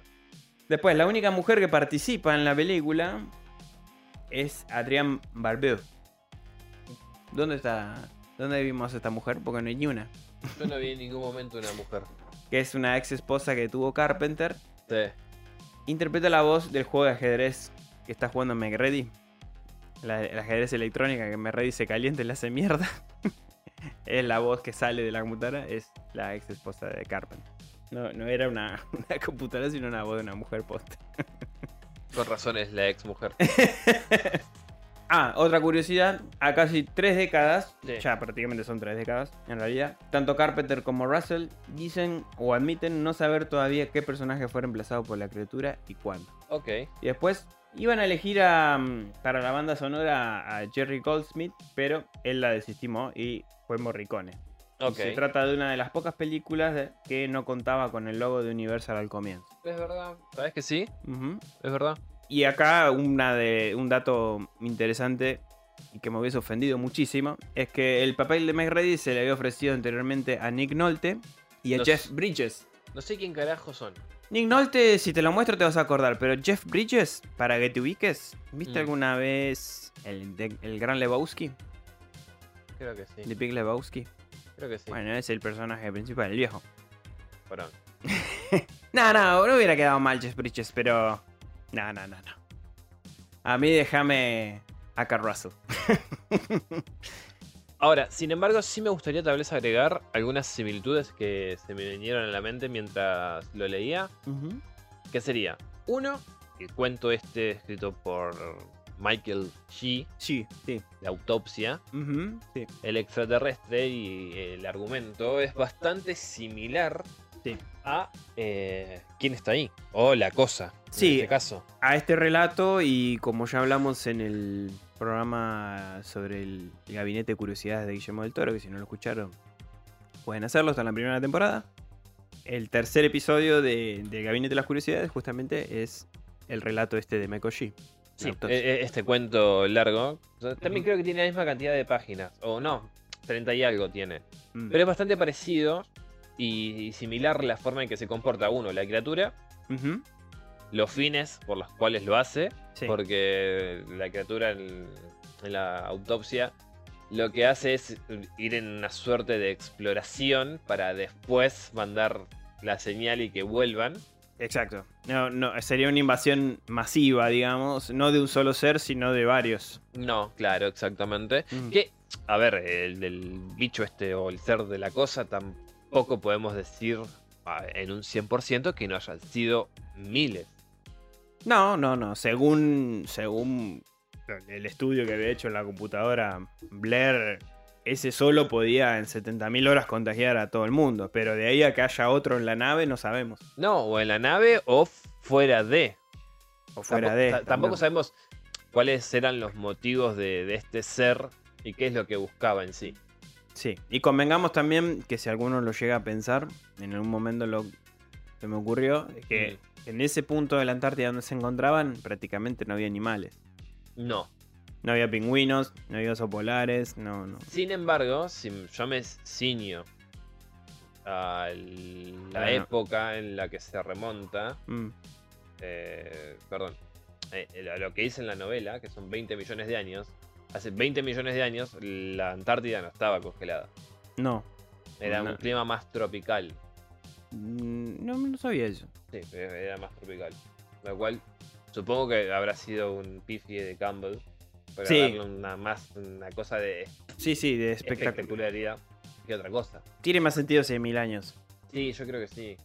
B: Después, la única mujer que participa en la película es Adrienne Barbeau. ¿Dónde está? ¿Dónde vimos a esta mujer? Porque no hay ni una.
A: Yo no vi en ningún momento una mujer.
B: Que es una ex esposa que tuvo Carpenter.
A: Sí.
B: Interpreta la voz del juego de ajedrez que está jugando McReady. La, ajedrez electrónica que McReady se calienta y le hace mierda. [LAUGHS] es la voz que sale de la computadora. Es la ex esposa de Carpenter. No, no era una, [LAUGHS] una computadora, sino una voz de una mujer posta.
A: Con razón es la ex mujer. [LAUGHS]
B: Ah, otra curiosidad, a casi tres décadas,
A: Sí.
B: ya prácticamente son tres décadas en realidad, tanto Carpenter como Russell dicen o admiten no saber todavía qué personaje fue reemplazado por la criatura y cuándo.
A: Ok.
B: Y después iban a elegir a, mm, para la banda sonora a Jerry Goldsmith, pero él la desestimó y fue Morricone. Y
A: Ok.
B: Se trata de una de las pocas películas de- que no contaba con el logo de Universal al comienzo.
A: Es verdad. ¿Sabes que sí?
B: Ujú.
A: Es verdad.
B: Y acá una de, un dato interesante y que me hubiese ofendido muchísimo es que el papel de Meg Ready se le había ofrecido anteriormente a Nick Nolte y a Jeff Bridges.
A: No sé quién carajo son.
B: Nick Nolte, si te lo muestro te vas a acordar, pero Jeff Bridges, para que te ubiques, ¿viste
A: Mm.
B: alguna vez el, de- el gran Lebowski?
A: Creo que sí.
B: The Big Lebowski.
A: Creo que sí.
B: Bueno, es el personaje principal, el viejo.
A: Perdón. [LAUGHS]
B: No, no, no hubiera quedado mal Jeff Bridges, pero... No, no, no, no. A mí déjame a Carl Russell. [LAUGHS]
A: Ahora, sin embargo, sí me gustaría tal vez agregar algunas similitudes que se me vinieron a la mente mientras lo leía.
B: Ujú.
A: Que sería, uno, el cuento este escrito por Michael G.
B: Sí, sí.
A: de autopsia,
B: sí.
A: el extraterrestre y el argumento es bastante similar
B: Sí.
A: a eh, quién está ahí o la cosa.
B: Sí.
A: En este caso.
B: A este relato y como ya hablamos en el programa sobre el gabinete de curiosidades de Guillermo del Toro, que si no lo escucharon pueden hacerlo, está en la primera temporada. El tercer episodio de, gabinete de las curiosidades justamente es el relato este de Michael G.
A: Sí, e- e- este cuento largo. también creo que tiene la misma cantidad de páginas. O no, 30 y algo tiene.
B: Mm.
A: Pero es bastante parecido y, y similar la forma en que se comporta uno, la criatura, los fines por los cuales lo hace.
B: sí.
A: Porque la criatura en, en la autopsia lo que hace es ir en una suerte de exploración para después mandar la señal y que vuelvan.
B: Exacto. No, no, sería una invasión masiva, digamos, no de un solo ser, sino de varios.
A: No, claro, exactamente.
B: Mm.
A: Que, a ver, el del bicho este o el ser de la cosa tampoco podemos decir ah, en un 100% que no hayan sido miles.
B: No, no, no. Según, según el estudio que había hecho en la computadora Blair, ese solo podía en 70.000 horas contagiar a todo el mundo. Pero de ahí a que haya otro en la nave, no sabemos.
A: No, o en la nave o fuera de.
B: O fuera
A: Tampo-
B: de.
A: ta- Tampoco sabemos cuáles eran los motivos de, de este ser y qué es lo que buscaba en sí.
B: Sí. Y convengamos también que si alguno lo llega a pensar, en algún momento lo se me ocurrió, es que en ese punto de la Antártida donde se encontraban, prácticamente no había animales.
A: No.
B: No había pingüinos, no había osos polares, no, no.
A: Sin embargo, si yo me ciño a la
B: Bueno.
A: época en la que se remonta,
B: Mm,
A: eh, perdón, eh, a lo que dice en la novela, que son 20 millones de años, hace 20 millones de años la Antártida no estaba congelada.
B: no.
A: Era
B: No.
A: un clima más tropical.
B: Mm, No, no sabía eso.
A: Sí, era más tropical. Lo cual supongo que habrá sido un pifie de Campbell. Para
B: Sí.
A: darle una, más una cosa de
B: Sí, sí, de espectacular.
A: espectacularidad que otra cosa.
B: Tiene más sentido hace mil años.
A: Sí, yo creo que sí.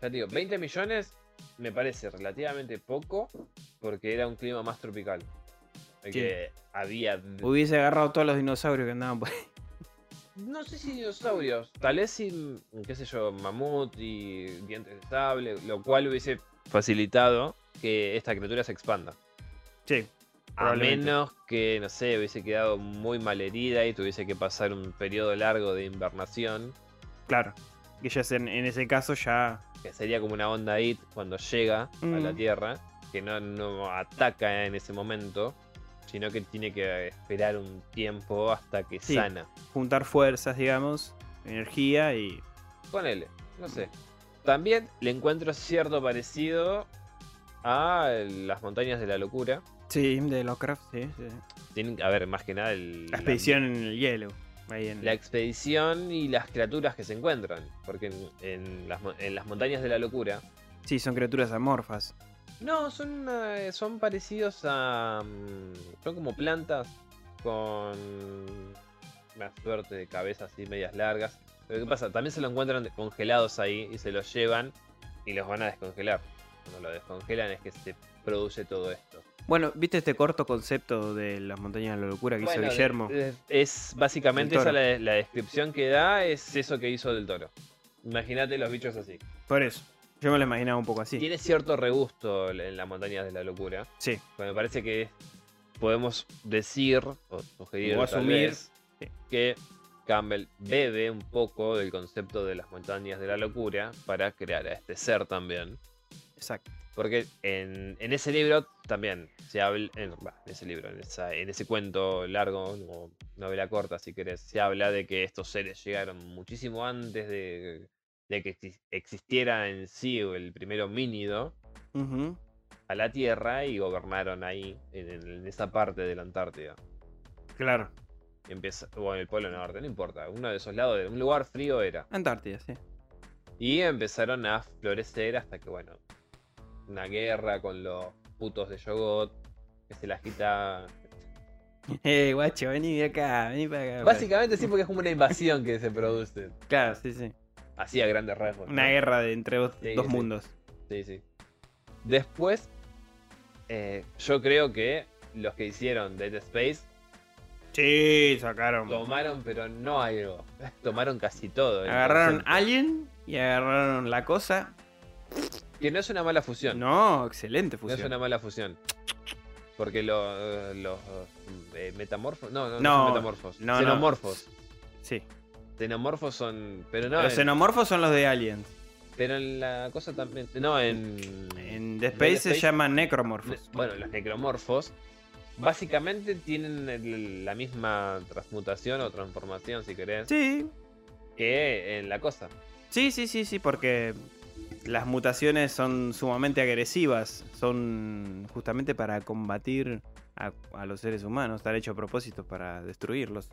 A: Ya te digo, 20 millones me parece relativamente poco porque era un clima más tropical.
B: Sí.
A: que había.
B: Hubiese agarrado todos los dinosaurios que andaban por ahí.
A: No sé si dinosaurios. Tal vez si, qué sé yo, mamut y dientes de sable, lo cual hubiese facilitado que esta criatura se expanda.
B: Sí.
A: A menos que, no sé, hubiese quedado muy mal herida y tuviese que pasar un periodo largo de invernación,
B: Claro. Que ya en, en ese caso ya.
A: que sería como una onda IT cuando llega a la
B: Mm.
A: Tierra, que no, no ataca en ese momento, sino que tiene que esperar un tiempo hasta que
B: Sí.
A: sana.
B: juntar fuerzas, digamos, energía y.
A: Ponele, no sé. También le encuentro cierto parecido a las montañas de la locura.
B: Sí, de Lovecraft, sí. sí.
A: Tienen, a ver, más que nada el,
B: La expedición en el hielo. Ahí en...
A: la expedición y las criaturas que se encuentran. Porque en, en las, en las montañas de la locura.
B: Sí, son criaturas amorfas.
A: No, son, eh, son parecidos a. mm, Son como plantas con una suerte de cabezas así medias largas. Pero ¿qué pasa? También se lo encuentran congelados ahí y se los llevan y los van a descongelar. Cuando lo descongelan es que se produce todo esto.
B: Bueno, ¿viste este corto concepto de las montañas de la locura que
A: Bueno,
B: hizo Guillermo?
A: Es básicamente esa la, la descripción que da, es eso que hizo del toro. Imagínate los bichos así.
B: Por eso. Yo me lo imaginaba un poco así.
A: Tiene cierto regusto en las montañas de la locura.
B: Sí.
A: Me parece que podemos decir o sugerir
B: O asumir,
A: vez,
B: sí.
A: que Campbell bebe un poco del concepto de las montañas de la locura para crear a este ser también.
B: Exacto.
A: Porque en, en ese libro también se habla, en, ese libro, en, esa- en ese cuento largo, o novela corta si querés, se habla de que estos seres llegaron muchísimo antes de, de que exis- existiera en sí el primer homínido
B: Ujú.
A: a la Tierra y gobernaron ahí, en, en esa parte de la Antártida.
B: Claro.
A: Empieza, o en el Polo Norte, no importa, uno de esos lados, de un lugar frío era.
B: Antártida, sí.
A: Y empezaron a florecer hasta que, bueno, una guerra con los putos de Yogot, que se las quita. [LAUGHS]
B: Eh, guacho, vení acá, vení para acá.
A: Básicamente sí, porque es como una invasión que se produce.
B: Claro, sí, sí.
A: Así a grandes rasgos. ¿no?
B: Una guerra de entre dos,
A: Sí,
B: dos
A: sí.
B: mundos.
A: Sí, sí. Después, eh, yo creo que los que hicieron Dead Space
B: Sí, sacaron.
A: tomaron, pero no algo. [LAUGHS] Tomaron casi todo. el
B: Agarraron. Alien y agarraron la cosa.
A: Que no es una mala fusión.
B: No, excelente
A: No
B: fusión.
A: es una mala fusión. Porque lo- los eh, metamorfos. No, no, no,
B: No,
A: son metamorfos.
B: no, no.
A: xenomorfos.
B: Sí.
A: Xenomorfos son. Pero no.
B: Los
A: en-
B: xenomorfos son los de Aliens.
A: pero en la cosa también. No, en.
B: En The Space se llaman necromorphos.
A: Bueno, los necromorfos. Básicamente tienen el- la misma transmutación o transformación, si querés,
B: Sí,
A: que en la cosa.
B: sí, sí, sí, sí, porque las mutaciones son sumamente agresivas. Son justamente para combatir a, a los seres humanos. Están hechos a propósito para destruirlos.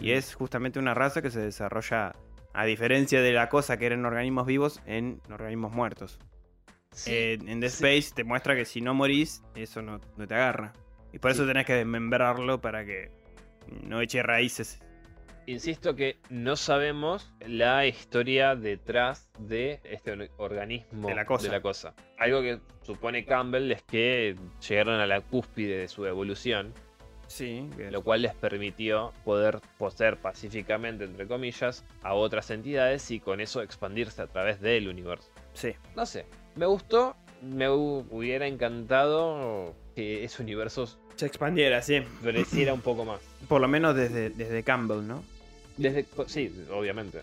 B: Y es justamente una raza que se desarrolla, a diferencia de la cosa que eran organismos vivos, en organismos muertos. Eh, en The
A: sí.
B: Space te muestra que si no morís, eso no, no te agarra. Y por eso
A: Sí.
B: tenés que desmembrarlo para que no eche raíces.
A: Insisto que no sabemos la historia detrás de este or- organismo
B: De la cosa.
A: Algo que supone Campbell es que llegaron a la cúspide de su evolución,
B: Sí,
A: lo cual les permitió poder poseer pacíficamente, entre comillas, a otras entidades y con eso expandirse a través del universo.
B: sí.
A: No sé, me gustó, me hu- hubiera encantado que ese universo
B: Se expandiera, sí.
A: floreciera un poco más.
B: Por lo menos desde, desde Campbell, ¿no?
A: Desde, sí, obviamente.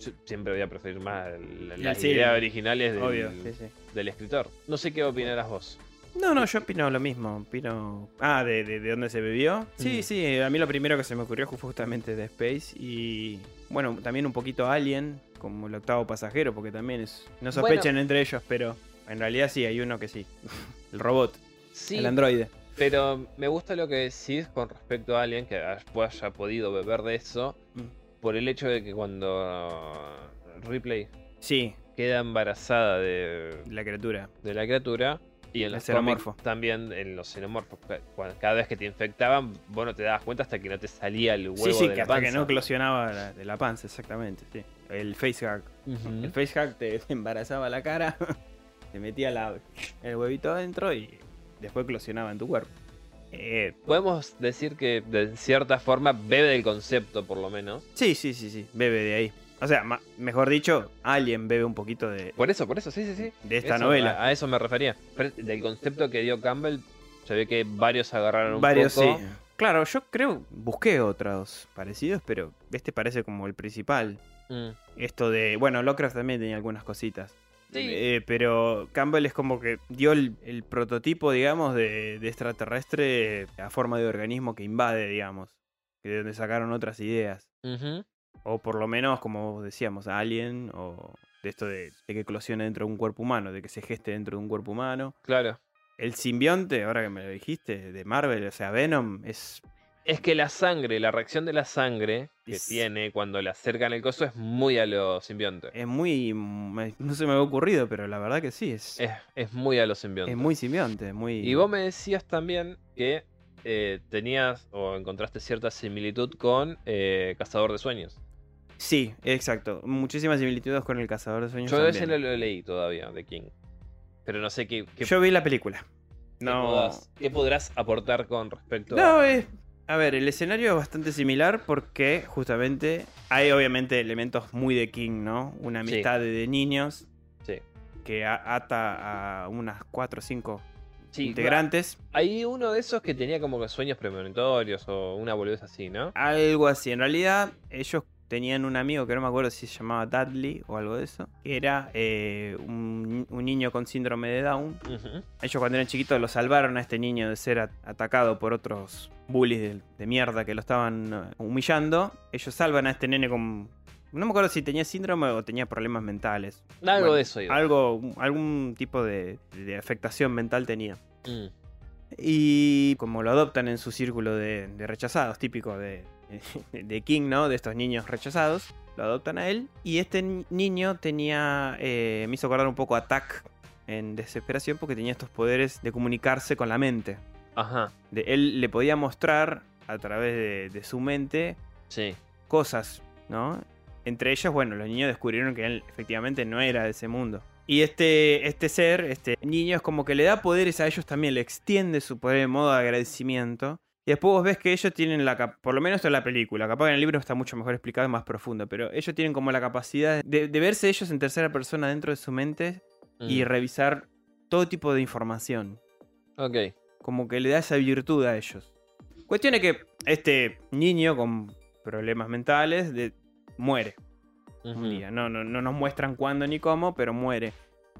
A: Yo siempre voy a preferir más la- las
B: Sí,
A: ideas originales del,
B: Obvio, sí, sí.
A: del escritor. No sé qué opinarás vos.
B: No, no, yo opino lo mismo. Opino. Ah, ¿de, de, de dónde se bebió? Sí,
A: Mm.
B: sí, a mí lo primero que se me ocurrió fue justamente de Space. Y. Bueno, también un poquito Alien, como el octavo pasajero, porque también es. No sospechen entre ellos, pero en realidad sí, hay uno que sí. [LAUGHS] el robot,
A: Sí,
B: el androide.
A: pero me gusta lo que decís con respecto a alguien que haya haya podido beber de eso
B: Mm.
A: por el hecho de que cuando Ripley
B: Sí,
A: queda embarazada de,
B: La criatura.
A: de la criatura. Y en los cómics también en los xenomorfos, cada vez que te infectaban, vos no te dabas cuenta hasta que no te salía el huevo
B: Sí, sí,
A: de
B: que
A: la
B: hasta que
A: panza.
B: no eclosionaba la- de la panza, exactamente. Sí. El facehug.
A: Ujú.
B: El facehug te [LAUGHS] embarazaba la cara, [LAUGHS] te metía la- el huevito adentro y después eclosionaba en tu cuerpo. Eh,
A: Podemos decir que de cierta forma bebe del concepto, por lo menos.
B: sí, sí, sí, sí, bebe de ahí. O sea, mejor dicho, Alien bebe un poquito de,
A: Por eso, por eso, sí, sí, sí.
B: de esta
A: Eso,
B: novela.
A: A, a eso me refería. Pero del concepto que dio Campbell, se ve que varios agarraron un
B: Varios,
A: poco.
B: sí. Claro, yo creo, busqué otros parecidos, pero este parece como el principal.
A: Mm.
B: Esto de, bueno, Lovecraft también tenía algunas cositas.
A: Sí.
B: Eh, pero Campbell es como que dio el, el prototipo, digamos, de, de extraterrestre a forma de organismo que invade, digamos. Que de donde sacaron otras ideas.
A: Ujú.
B: O por lo menos, como decíamos, Alien, o de esto de, de que eclosione dentro de un cuerpo humano, de que se geste dentro de un cuerpo humano.
A: Claro.
B: El simbionte, ahora que me lo dijiste, de Marvel, o sea, Venom, es
A: Es que la sangre, la reacción de la sangre que
B: Es-
A: tiene cuando le acercan el coso es muy a lo simbionte.
B: Es muy. No se me había ocurrido, pero la verdad que sí, es,
A: Es, es muy a lo simbionte.
B: es muy simbionte, muy.
A: Y vos me decías también que eh, tenías o encontraste cierta similitud con eh, Cazador de Sueños.
B: Sí, exacto. Muchísimas similitudes con el cazador de sueños.
A: Yo ese
B: también.
A: lo, lo leí todavía, de King. Pero no sé qué, qué,
B: Yo vi la película.
A: qué
B: No.
A: qué podrás aportar con respecto
B: No,
A: a...
B: es. A ver, el escenario es bastante similar porque justamente hay obviamente elementos muy de King, ¿no? Una
A: Sí.
B: amistad de, de niños
A: Sí.
B: que ata a unas cuatro o cinco
A: Sí,
B: integrantes.
A: Hay uno de esos que tenía como que sueños premonitorios o una boludez así, ¿no?
B: Algo así. En realidad, ellos tenían un amigo que no me acuerdo si se llamaba Dudley o algo de eso, que era eh, un, un niño con síndrome de Down.
A: Ujú.
B: Ellos cuando eran chiquitos lo salvaron a este niño de ser at- atacado por otros bullies de, de mierda que lo estaban eh, humillando. Ellos salvan a este nene con... No me acuerdo si tenía síndrome o tenía problemas mentales.
A: Algo
B: Bueno,
A: de eso.
B: Algo, algún tipo de, de afectación mental tenía.
A: Mm.
B: Y como lo adoptan en su círculo de, de rechazados, típico de, [LAUGHS] de King, ¿no? De estos niños rechazados, lo adoptan a él. Y este ni- niño tenía, eh, me hizo acordar un poco a Tack en desesperación porque tenía estos poderes de comunicarse con la mente.
A: Ajá,
B: De, él le podía mostrar a través de, de su mente
A: sí.
B: cosas, ¿no? Entre ellas, bueno, los niños descubrieron que él efectivamente no era de ese mundo. Y este, este ser, este niño, es como que le da poderes a ellos también, le extiende su poder de modo de agradecimiento. Y después vos ves que ellos tienen la por lo menos en la película, capaz que en el libro está mucho mejor explicado y más profundo, pero ellos tienen como la capacidad de, de verse ellos en tercera persona dentro de su mente y
A: Mm.
B: revisar todo tipo de información.
A: Ok.
B: Como que le da esa virtud a ellos. Cuestión es que este niño con problemas mentales de- muere un día. No, no, no nos muestran cuándo ni cómo, pero muere.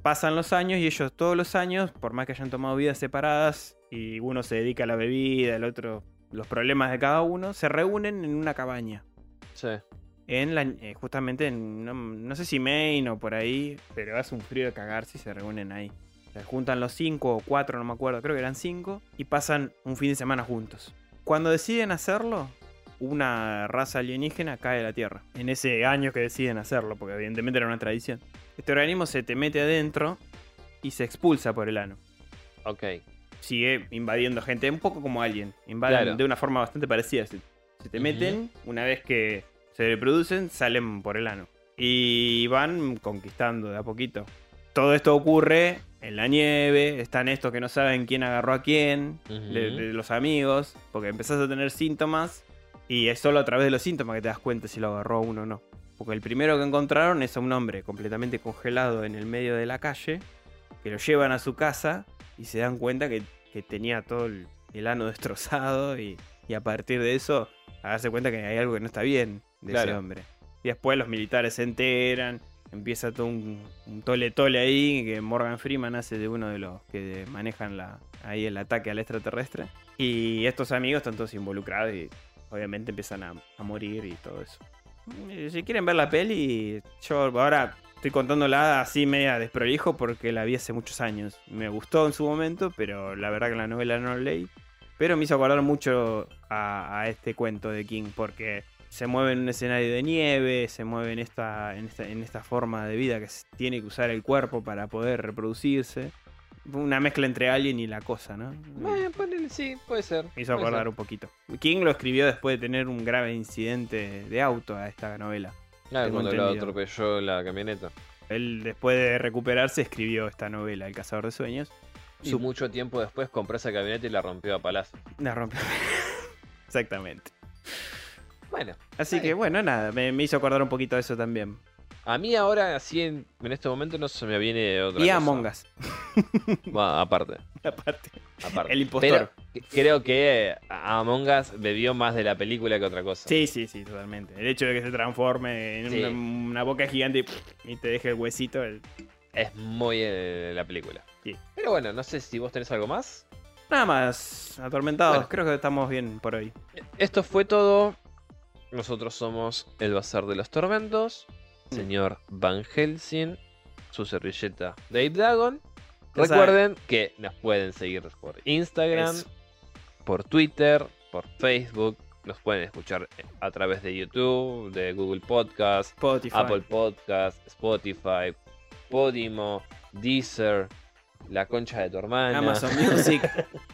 B: Pasan los años y ellos todos los años, por más que hayan tomado vidas separadas y uno se dedica a la bebida, el otro los problemas de cada uno, se reúnen en una cabaña.
A: Sí.
B: En la, eh, justamente en, no, no sé si Maine o por ahí, pero hace un frío de cagar si se reúnen ahí. Se juntan los cinco o cuatro, no me acuerdo, creo que eran cinco, y pasan un fin de semana juntos. Cuando deciden hacerlo, una raza alienígena cae de la Tierra. En ese año que deciden hacerlo, porque evidentemente era una tradición. Este organismo se te mete adentro y se expulsa por el ano.
A: Ok.
B: Sigue invadiendo gente, un poco como Alien. Invaden
A: Claro.
B: de una forma bastante parecida. Se, se te meten, una vez que se reproducen, salen por el ano. Y van conquistando de a poquito. Todo esto ocurre en la nieve, están estos que no saben quién agarró a quién,
A: Ujú.
B: de, de los amigos, porque empezás a tener síntomas y es solo a través de los síntomas que te das cuenta si lo agarró uno o no. Porque el primero que encontraron es a un hombre completamente congelado en el medio de la calle, que lo llevan a su casa y se dan cuenta que, que tenía todo el, el ano [LAUGHS] destrozado y, y a partir de eso darse cuenta que hay algo que no está bien de ese hombre. Y después los militares se enteran, empieza todo un, un tole tole ahí, que Morgan Freeman hace de uno de los que manejan la, ahí el ataque al extraterrestre. Y estos amigos están todos involucrados y obviamente empiezan a, a morir y todo eso. Si quieren ver la peli, yo ahora estoy contándola así media desprolijo porque la vi hace muchos años. Me gustó en su momento, pero la verdad que la novela no la leí. Pero me hizo acordar mucho a, a este cuento de King porque se mueve en un escenario de nieve, se mueve en esta, en esta, en esta forma de vida que tiene que usar el cuerpo para poder reproducirse. Una mezcla entre Alien y la cosa, ¿no?
A: Eh, sí, puede ser.
B: Me hizo acordar
A: ser.
B: un poquito. King lo escribió después de tener un grave incidente de auto a esta novela. Tengo
A: cuando lo atropelló la camioneta.
B: Él, después de recuperarse, escribió esta novela, El cazador de sueños.
A: Y
B: Su-
A: mucho tiempo después compró esa camioneta y la rompió a palazos.
B: La rompió. [LAUGHS] Exactamente.
A: Bueno,
B: Así que bueno, nada, me, me hizo acordar un poquito de eso también.
A: A mí ahora, así en, en este momento, no se me viene otra
B: Y
A: cosa.
B: Among Us, [LAUGHS]
A: Va, aparte,
B: aparte.
A: aparte.
B: El impostor.
A: Pero creo que Among Us bebió más de la película que otra cosa.
B: Sí, sí, sí, totalmente. El hecho de que se transforme en
A: Sí.
B: una, una boca gigante y, y te deje el huesito. el-
A: Es muy eh, la película.
B: Sí.
A: Pero bueno, no sé si vos tenés algo más.
B: Nada más, atormentados.
A: Bueno.
B: Creo que estamos bien por hoy.
A: Esto fue todo. Nosotros somos el Bazar de los Tormentos. Señor Van Helsing, su servilleta Dave Dagon.
B: Ya
A: Recuerden que nos pueden seguir por Instagram,
B: Eso.
A: por Twitter, por Facebook. Nos pueden escuchar a través de YouTube, de Google Podcast,
B: Spotify.
A: Apple Podcast, Spotify, Podimo, Deezer, La Concha de tu hermana.
B: Amazon [LAUGHS] Music.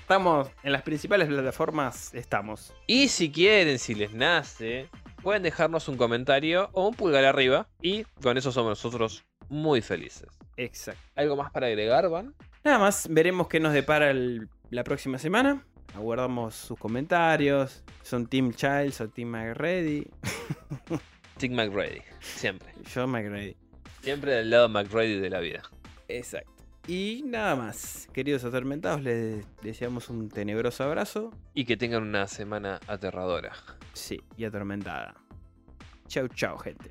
B: estamos en las principales plataformas. Estamos.
A: Y si quieren, si les nace, pueden dejarnos un comentario o un pulgar arriba. Y con eso somos nosotros muy felices.
B: Exacto.
A: ¿Algo más para agregar, Van?
B: Nada más, veremos qué nos depara el- la próxima semana. Aguardamos sus comentarios. ¿Son Team Childs o Team McReady? [LAUGHS]
A: Tim McReady. Siempre.
B: Yo McReady.
A: Siempre del lado McReady de la vida.
B: Exacto. Y nada más, queridos atormentados, les deseamos un tenebroso abrazo.
A: Y que tengan una semana aterradora.
B: Sí, y atormentada. Chau, chau, gente.